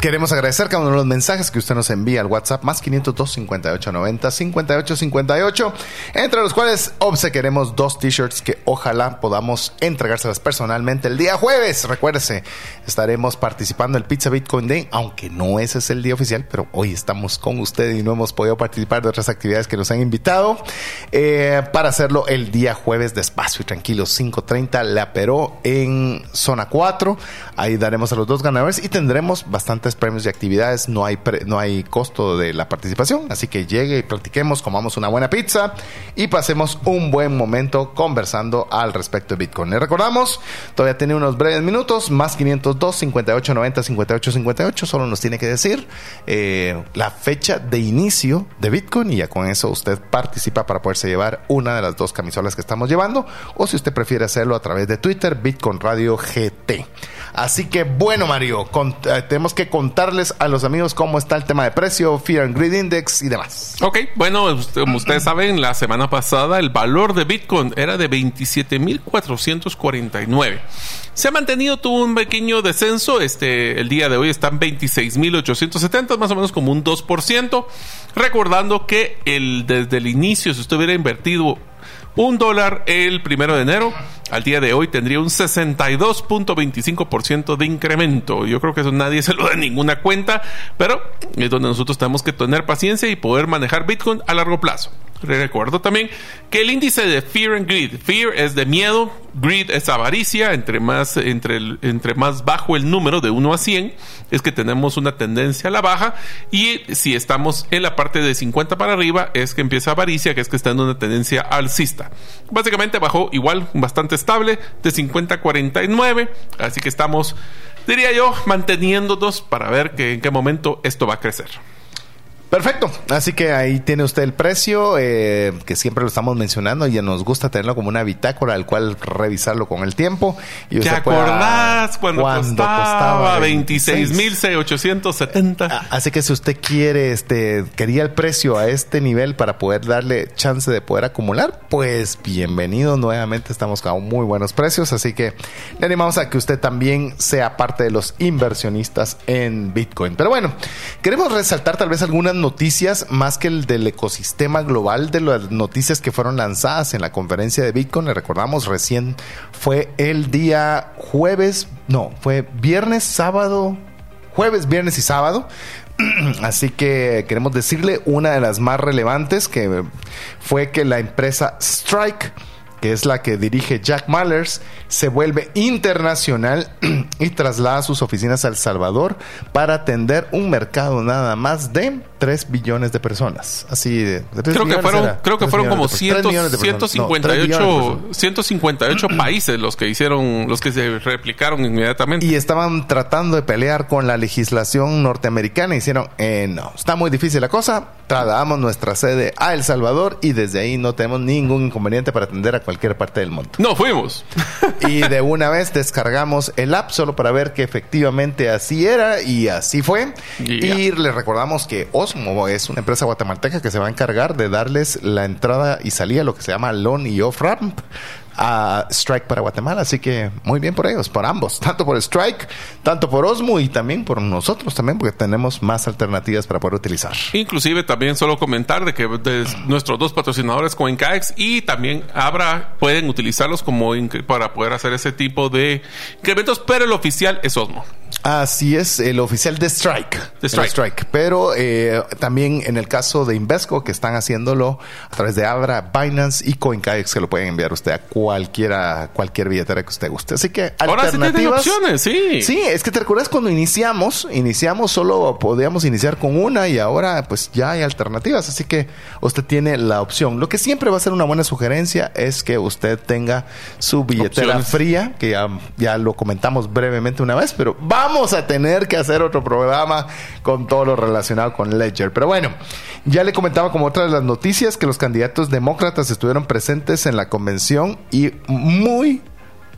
Speaker 1: Queremos agradecer cada uno de los mensajes que usted nos envía al WhatsApp más 502 58 90 58 58, entre los cuales obsequiaremos dos t-shirts que ojalá podamos entregárselas personalmente el día jueves. Recuérdese, estaremos participando el Pizza Bitcoin Day, aunque no ese es el día oficial, pero hoy estamos con usted y no hemos podido participar de otras actividades que nos han invitado eh, para hacerlo el día jueves despacio y tranquilo, 5.30 La Peró en zona 4. Ahí daremos a los dos ganadores y tendremos bastantes premios y actividades, no hay, no hay costo de la participación, así que llegue y practiquemos, comamos una buena pizza y pasemos un buen momento conversando al respecto de Bitcoin. Le recordamos, todavía tiene unos breves minutos, más 502 58 90 58 58, solo nos tiene que decir eh, la fecha de inicio de Bitcoin y ya con eso usted participa para poderse llevar una de las dos camisolas que estamos llevando o si usted prefiere hacerlo a través de Twitter, Bitcoin Radio GT. Así que bueno, Mario, eh, tenemos que contarles a los amigos cómo está el tema de precio, Fear and Greed Index y demás.
Speaker 2: Ok, bueno, como ustedes saben, la semana pasada el valor de Bitcoin era de 27.449. Se ha mantenido, tuvo un pequeño descenso. Este, el día de hoy están 26.870, más o menos como un 2%. Recordando que el, desde el inicio, si usted hubiera invertido un dólar el primero de enero, al día de hoy tendría un 62.25% de incremento. Yo creo que eso nadie se lo da ninguna cuenta, pero es donde nosotros tenemos que tener paciencia y poder manejar Bitcoin a largo plazo. Recuerdo también que el índice de Fear and Greed, Fear es de miedo, Greed es avaricia, entre más, entre, entre más bajo el número de 1 a 100, es que tenemos una tendencia a la baja, y si estamos en la parte de 50 para arriba, es que empieza avaricia, que es que está en una tendencia alcista. Básicamente bajó igual, bastante estable, de 50 a 49, así que estamos, diría yo, manteniéndonos para ver que en qué momento esto va a crecer.
Speaker 1: Perfecto, así que ahí tiene usted el precio, eh, que siempre lo estamos mencionando y nos gusta tenerlo como una bitácora al cual revisarlo con el tiempo.
Speaker 2: Y ¿Te acordás cuando, costaba, 26.870?
Speaker 1: Ah, así que si usted quiere, este, quería el precio a este nivel para poder darle chance de poder acumular, pues bienvenido nuevamente, estamos con muy buenos precios, así que le animamos a que usted también sea parte de los inversionistas en Bitcoin. Pero bueno, queremos resaltar tal vez algunas noticias más que el del ecosistema global de las noticias que fueron lanzadas en la conferencia de Bitcoin. Le recordamos recién fue el día jueves, no, fue viernes, sábado, jueves, viernes y sábado. Así que queremos decirle una de las más relevantes que fue que la empresa Strike que es la que dirige Jack Mallers, se vuelve internacional y traslada sus oficinas a El Salvador para atender un mercado nada más de 3 billones de personas. Así de,
Speaker 2: creo, que fueron, creo que fueron como 158, 158 países los que hicieron, los que se replicaron inmediatamente.
Speaker 1: Y estaban tratando de pelear con la legislación norteamericana y hicieron, eh, no, está muy difícil la cosa, trasladamos nuestra sede a El Salvador y desde ahí no tenemos ningún inconveniente para atender a cualquier parte del mundo.
Speaker 2: No fuimos.
Speaker 1: y de una vez descargamos el app solo para ver que efectivamente así era y así fue. Y les recordamos que Osmo es una empresa guatemalteca que se va a encargar de darles la entrada y salida, lo que se llama loan y off ramp a Strike para Guatemala. Así que muy bien por ellos, por ambos, tanto por Strike, tanto por Osmo y también por nosotros también, porque tenemos más alternativas para poder utilizar.
Speaker 2: Inclusive también solo comentar de que nuestros dos patrocinadores CoinCaex y también Abra pueden utilizarlos como para poder hacer ese tipo de incrementos, pero el oficial es Osmo.
Speaker 1: Así es, el oficial de Strike.
Speaker 2: De Strike.
Speaker 1: Strike. Pero eh, también en el caso de Invesco, que están haciéndolo a través de Abra, Binance y CoinKaix, que lo pueden enviar usted a cualquiera, cualquier billetera que usted guste. Así que
Speaker 2: Ahora sí
Speaker 1: alternativas.
Speaker 2: opciones, sí.
Speaker 1: Sí, es que te recuerdas cuando iniciamos, iniciamos solo podíamos iniciar con una y ahora pues ya hay alternativas, así que usted tiene la opción. Lo que siempre va a ser una buena sugerencia es que usted tenga su billetera
Speaker 2: Opciones.
Speaker 1: fría, que ya, ya lo comentamos brevemente una vez, pero vamos a tener que hacer otro programa con todo lo relacionado con Ledger. Pero bueno, ya le comentaba como otra de las noticias que los candidatos demócratas estuvieron presentes en la convención y muy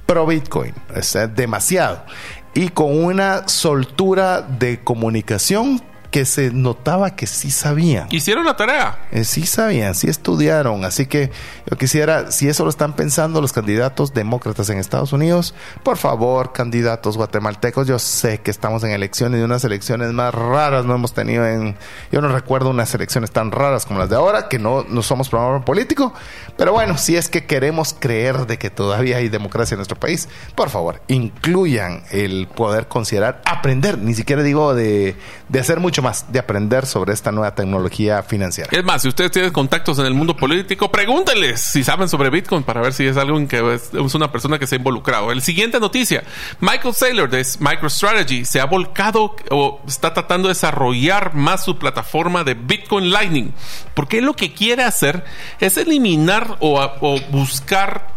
Speaker 1: pro Bitcoin, sea, demasiado. Y con una soltura de comunicación que se notaba que sí sabían.
Speaker 2: Hicieron la tarea.
Speaker 1: Eh, sí sabían, sí estudiaron. Así que yo quisiera, si eso lo están pensando los candidatos demócratas en Estados Unidos, por favor, candidatos guatemaltecos, yo sé que estamos en elecciones y unas elecciones más raras no hemos tenido en... Yo no recuerdo unas elecciones tan raras como las de ahora, que no, no somos programa político. Pero bueno, si es que queremos creer de que todavía hay democracia en nuestro país, por favor, incluyan el poder considerar aprender, ni siquiera digo de, de hacer mucho más, de aprender sobre esta nueva tecnología financiera.
Speaker 2: Es más, si ustedes tienen contactos en el mundo político, pregúntenles si saben sobre Bitcoin para ver si es algo en que es, una persona que se ha involucrado. El siguiente noticia, Michael Saylor de MicroStrategy se ha volcado o está tratando de desarrollar más su plataforma de Bitcoin Lightning, porque lo que quiere hacer es eliminar o buscar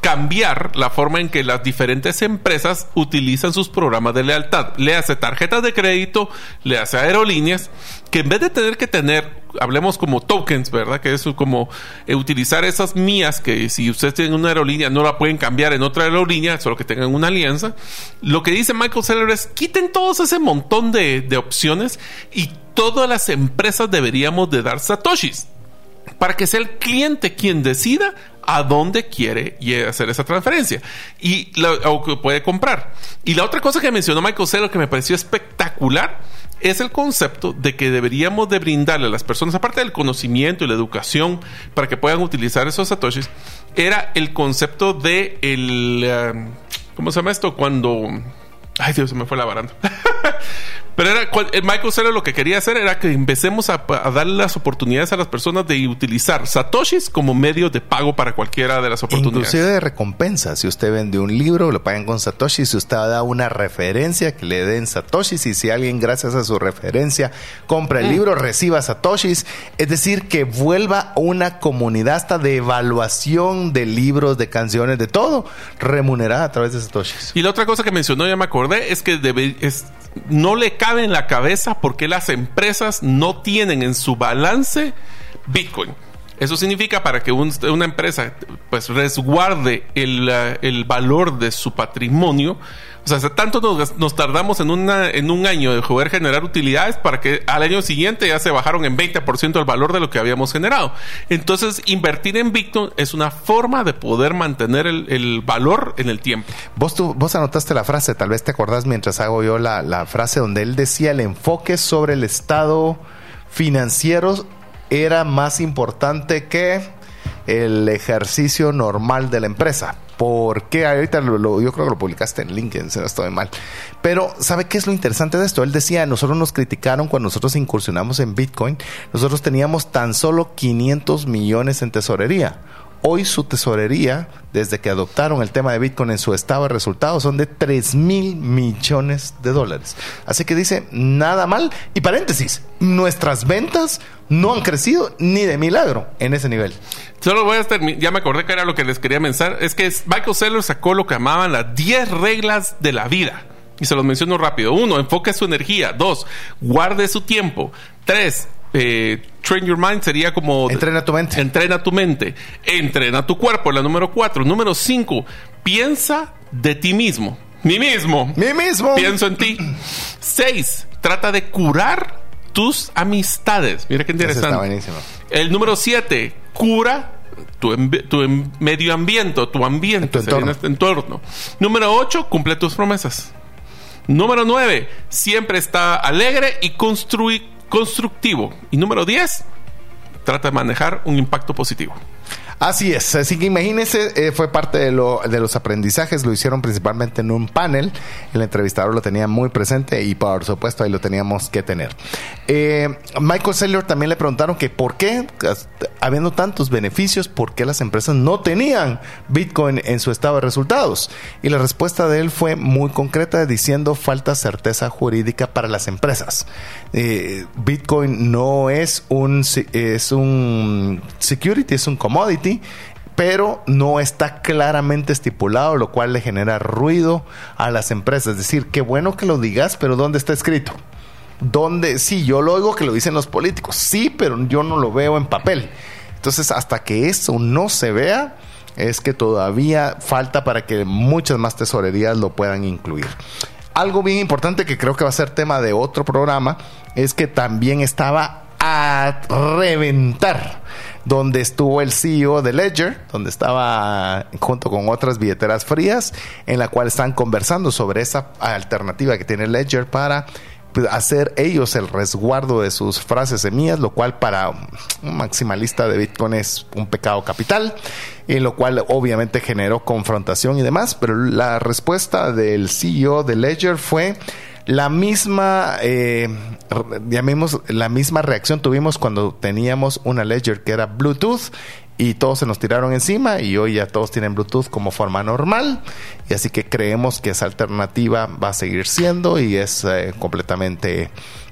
Speaker 2: cambiar la forma en que las diferentes empresas utilizan sus programas de lealtad. Le hace tarjetas de crédito, le hace aerolíneas, que en vez de tener que tener, hablemos como tokens, ¿verdad? Que es como eh, utilizar esas mías que si ustedes tienen una aerolínea no la pueden cambiar en otra aerolínea, solo que tengan una alianza. Lo que dice Michael Saylor es quiten todos ese montón de, de opciones y todas las empresas deberíamos de dar satoshis para que sea el cliente quien decida a dónde quiere hacer esa transferencia y la, o que puede comprar. Y la otra cosa que mencionó Michael Saylor que me pareció espectacular es el concepto de que deberíamos de brindarle a las personas, aparte del conocimiento y la educación para que puedan utilizar esos satoshis, era el concepto de el... eh, ¿Cómo se llama esto? Cuando... Ay, Dios, se me fue la baranda. Pero era, cual- eh, Michael Saylor lo que quería hacer era que empecemos a, a darle las oportunidades a las personas de utilizar satoshis como medio de pago para cualquiera de las oportunidades.
Speaker 1: Inclusive de recompensa. Si usted vende un libro, lo pagan con Satoshi. Si usted da una referencia, que le den Satoshis. Y si alguien, gracias a su referencia, compra el
Speaker 2: Mm.
Speaker 1: libro, reciba Satoshis. Es decir, que vuelva una comunidad hasta de evaluación de libros, de canciones, de todo, remunerada a través de Satoshis.
Speaker 2: Y la otra cosa que mencionó, ya me acordé, es que debe- es, no le cabe en la cabeza porque las empresas no tienen en su balance Bitcoin. Eso significa para que un- una empresa pues resguarde el, eh, el valor de su patrimonio. O sea, tanto nos, nos tardamos en, una, en un año de poder generar utilidades para que al año siguiente ya se bajaron en 20% el valor de lo que habíamos generado. Entonces, invertir en Bitcoin es una forma de poder mantener el, el valor en el tiempo.
Speaker 1: Vos, tú- vos anotaste la frase, tal vez te acordás mientras hago yo la, la frase donde él decía el enfoque sobre el estado financiero era más importante que el ejercicio normal de la empresa. ¿Por qué? Ahorita lo- yo creo que lo publicaste en LinkedIn, si no estoy mal. Pero, ¿sabe qué es lo interesante de esto? Él decía, nosotros nos criticaron cuando nosotros incursionamos en Bitcoin. Nosotros teníamos tan solo 500 millones en tesorería. Hoy su tesorería, desde que adoptaron el tema de Bitcoin en su estado de resultados, son de 3 mil millones de dólares. Así que dice, nada mal. Y paréntesis, nuestras ventas no han crecido ni de milagro en ese nivel.
Speaker 2: Solo voy a terminar, ya me acordé que era lo que les quería mencionar, es que Michael Saylor sacó lo que llamaban las 10 reglas de la vida. Y se los menciono rápido. Uno, enfoque su energía. Dos, guarde su tiempo. Tres, eh, train your mind sería como...
Speaker 1: Entrena tu mente.
Speaker 2: Entrena tu mente. Entrena tu cuerpo, la número cuatro. Número cinco, piensa de ti mismo. Mí mismo.
Speaker 1: ¡Mi mismo!
Speaker 2: Pienso en ti. Seis, trata de curar tus amistades. Mira qué interesante.
Speaker 1: está buenísimo.
Speaker 2: El número 7, cura tu, tu medio ambiente, tu ambiente,
Speaker 1: Tu entorno.
Speaker 2: este entorno. Número 8, cumple tus promesas. Número 9, siempre está alegre y constructivo. Y número 10, trata de manejar un impacto positivo.
Speaker 1: Así es, así que imagínense, eh, fue parte de, lo, de los aprendizajes, lo hicieron principalmente en un panel, el entrevistador lo tenía muy presente y por supuesto ahí lo teníamos que tener. Eh, Michael Saylor también le preguntaron que por qué, habiendo tantos beneficios, por qué las empresas no tenían Bitcoin en su estado de resultados. Y la respuesta de él fue muy concreta diciendo falta certeza jurídica para las empresas. Eh, Bitcoin no es un, es un security, es un commodity pero no está claramente estipulado, lo cual le genera ruido a las empresas. Es decir, qué bueno que lo digas, pero ¿dónde está escrito? ¿Dónde? Sí, yo lo oigo que lo dicen los políticos, sí, pero yo no lo veo en papel. Entonces, hasta que eso no se vea, es que todavía falta para que muchas más tesorerías lo puedan incluir. Algo bien importante que creo que va a ser tema de otro programa es que también estaba a reventar donde estuvo el CEO de Ledger, donde estaba junto con otras billeteras frías, en la cual están conversando sobre esa alternativa que tiene Ledger para pues, hacer ellos el resguardo de sus frases semillas, lo cual para un maximalista de Bitcoin es un pecado capital, en lo cual obviamente generó confrontación y demás, pero la respuesta del CEO de Ledger fue la misma, eh, llamemos, la misma reacción tuvimos cuando teníamos una Ledger que era Bluetooth y todos se nos tiraron encima y hoy ya todos tienen Bluetooth como forma normal. Y así que creemos que esa alternativa va a seguir siendo y es eh, completamente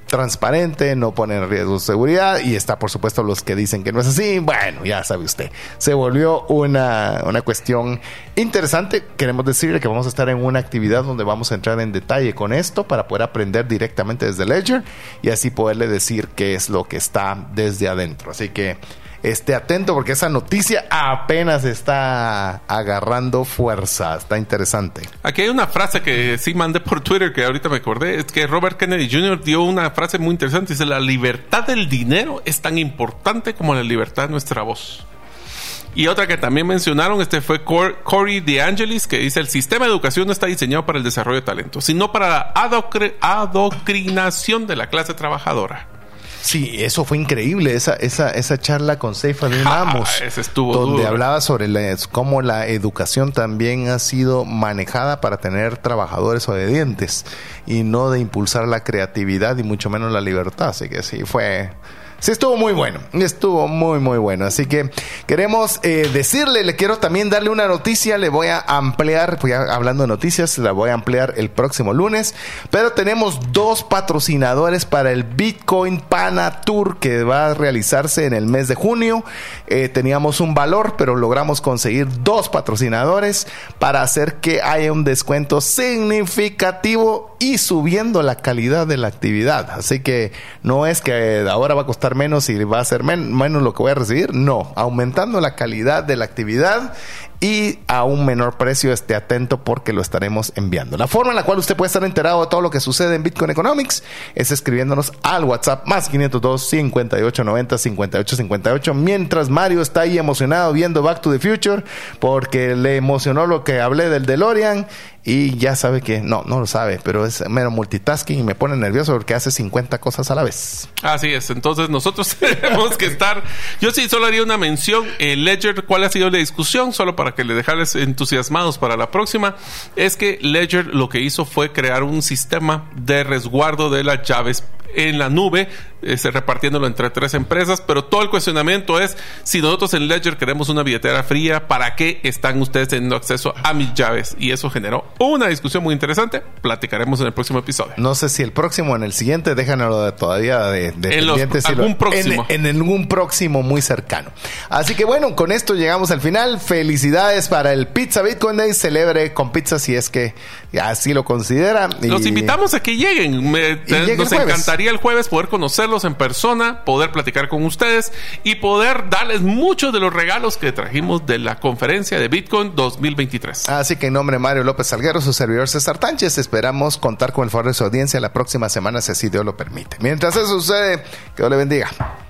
Speaker 1: transparente, no pone en riesgo su seguridad y está por supuesto los que dicen que no es así. Bueno, ya sabe usted, se volvió una, una cuestión interesante. Queremos decirle que vamos a estar en una actividad donde vamos a entrar en detalle con esto para poder aprender directamente desde Ledger y así poderle decir qué es lo que está desde adentro. Así que esté atento porque esa noticia apenas está agarrando fuerza. Está interesante.
Speaker 2: Aquí hay una frase que sí mandé por Twitter que ahorita me acordé. Es que Robert Kennedy Jr. dio una frase muy interesante. Dice, la libertad del dinero es tan importante como la libertad de nuestra voz. Y otra que también mencionaron este fue Corey DeAngelis, que dice, el sistema de educación no está diseñado para el desarrollo de talento, sino para la adoctrinación de la clase trabajadora.
Speaker 1: Sí, eso fue increíble, esa, esa, esa charla con Seifa de Ramos, donde hablaba sobre cómo la educación también ha sido manejada para tener trabajadores obedientes y no de impulsar la creatividad y mucho menos la libertad. Así que sí, fue, Sí, estuvo muy bueno. Estuvo muy, muy bueno. Así que queremos eh, decirle, le quiero también darle una noticia. Le voy a ampliar, pues hablando de noticias, la voy a ampliar el próximo lunes. Pero tenemos dos patrocinadores para el Bitcoin Pana Tour que va a realizarse en el mes de junio. Eh, teníamos un valor, pero logramos conseguir dos patrocinadores para hacer que haya un descuento significativo y subiendo la calidad de la actividad. Así que no es que ahora va a costar menos y va a ser menos lo que voy a recibir. No, aumentando la calidad de la actividad y a un menor precio esté atento porque lo estaremos enviando. La forma en la cual usted puede estar enterado de todo lo que sucede en Bitcoin Economics es escribiéndonos al WhatsApp más 502 58 90 58 58 mientras Mario está ahí emocionado viendo Back to the Future porque le emocionó lo que hablé del DeLorean y ya sabe que no, no lo sabe, pero es mero multitasking y me pone nervioso porque hace 50 cosas a la vez.
Speaker 2: Así es, entonces nosotros tenemos que estar. Yo sí solo haría una mención, el Ledger, ¿cuál ha sido la discusión? Solo para que le dejarles entusiasmados para la próxima, es que Ledger lo que hizo fue crear un sistema de resguardo de las llaves en la nube, este, repartiéndolo entre tres empresas, pero todo el cuestionamiento es si nosotros en Ledger queremos una billetera fría, ¿para qué están ustedes teniendo acceso a mis llaves? Y eso generó una discusión muy interesante. Platicaremos en el próximo episodio.
Speaker 1: No sé si el próximo o en el siguiente, déjanoslo de, todavía de,
Speaker 2: en algún próximo.
Speaker 1: En, en algún próximo muy cercano. Así que bueno, con esto llegamos al final. Felicidades para el Pizza Bitcoin Day. Celebre con pizza si es que así lo considera.
Speaker 2: Los invitamos a que lleguen. nos el jueves poder conocerlos en persona, poder platicar con ustedes y poder darles muchos de los regalos que trajimos de la conferencia de Bitcoin 2023.
Speaker 1: Así que en nombre de Mario López Salguero, su servidor César Tánchez, esperamos contar con el favor de su audiencia la próxima semana, si así Dios lo permite. Mientras eso sucede, que Dios le bendiga.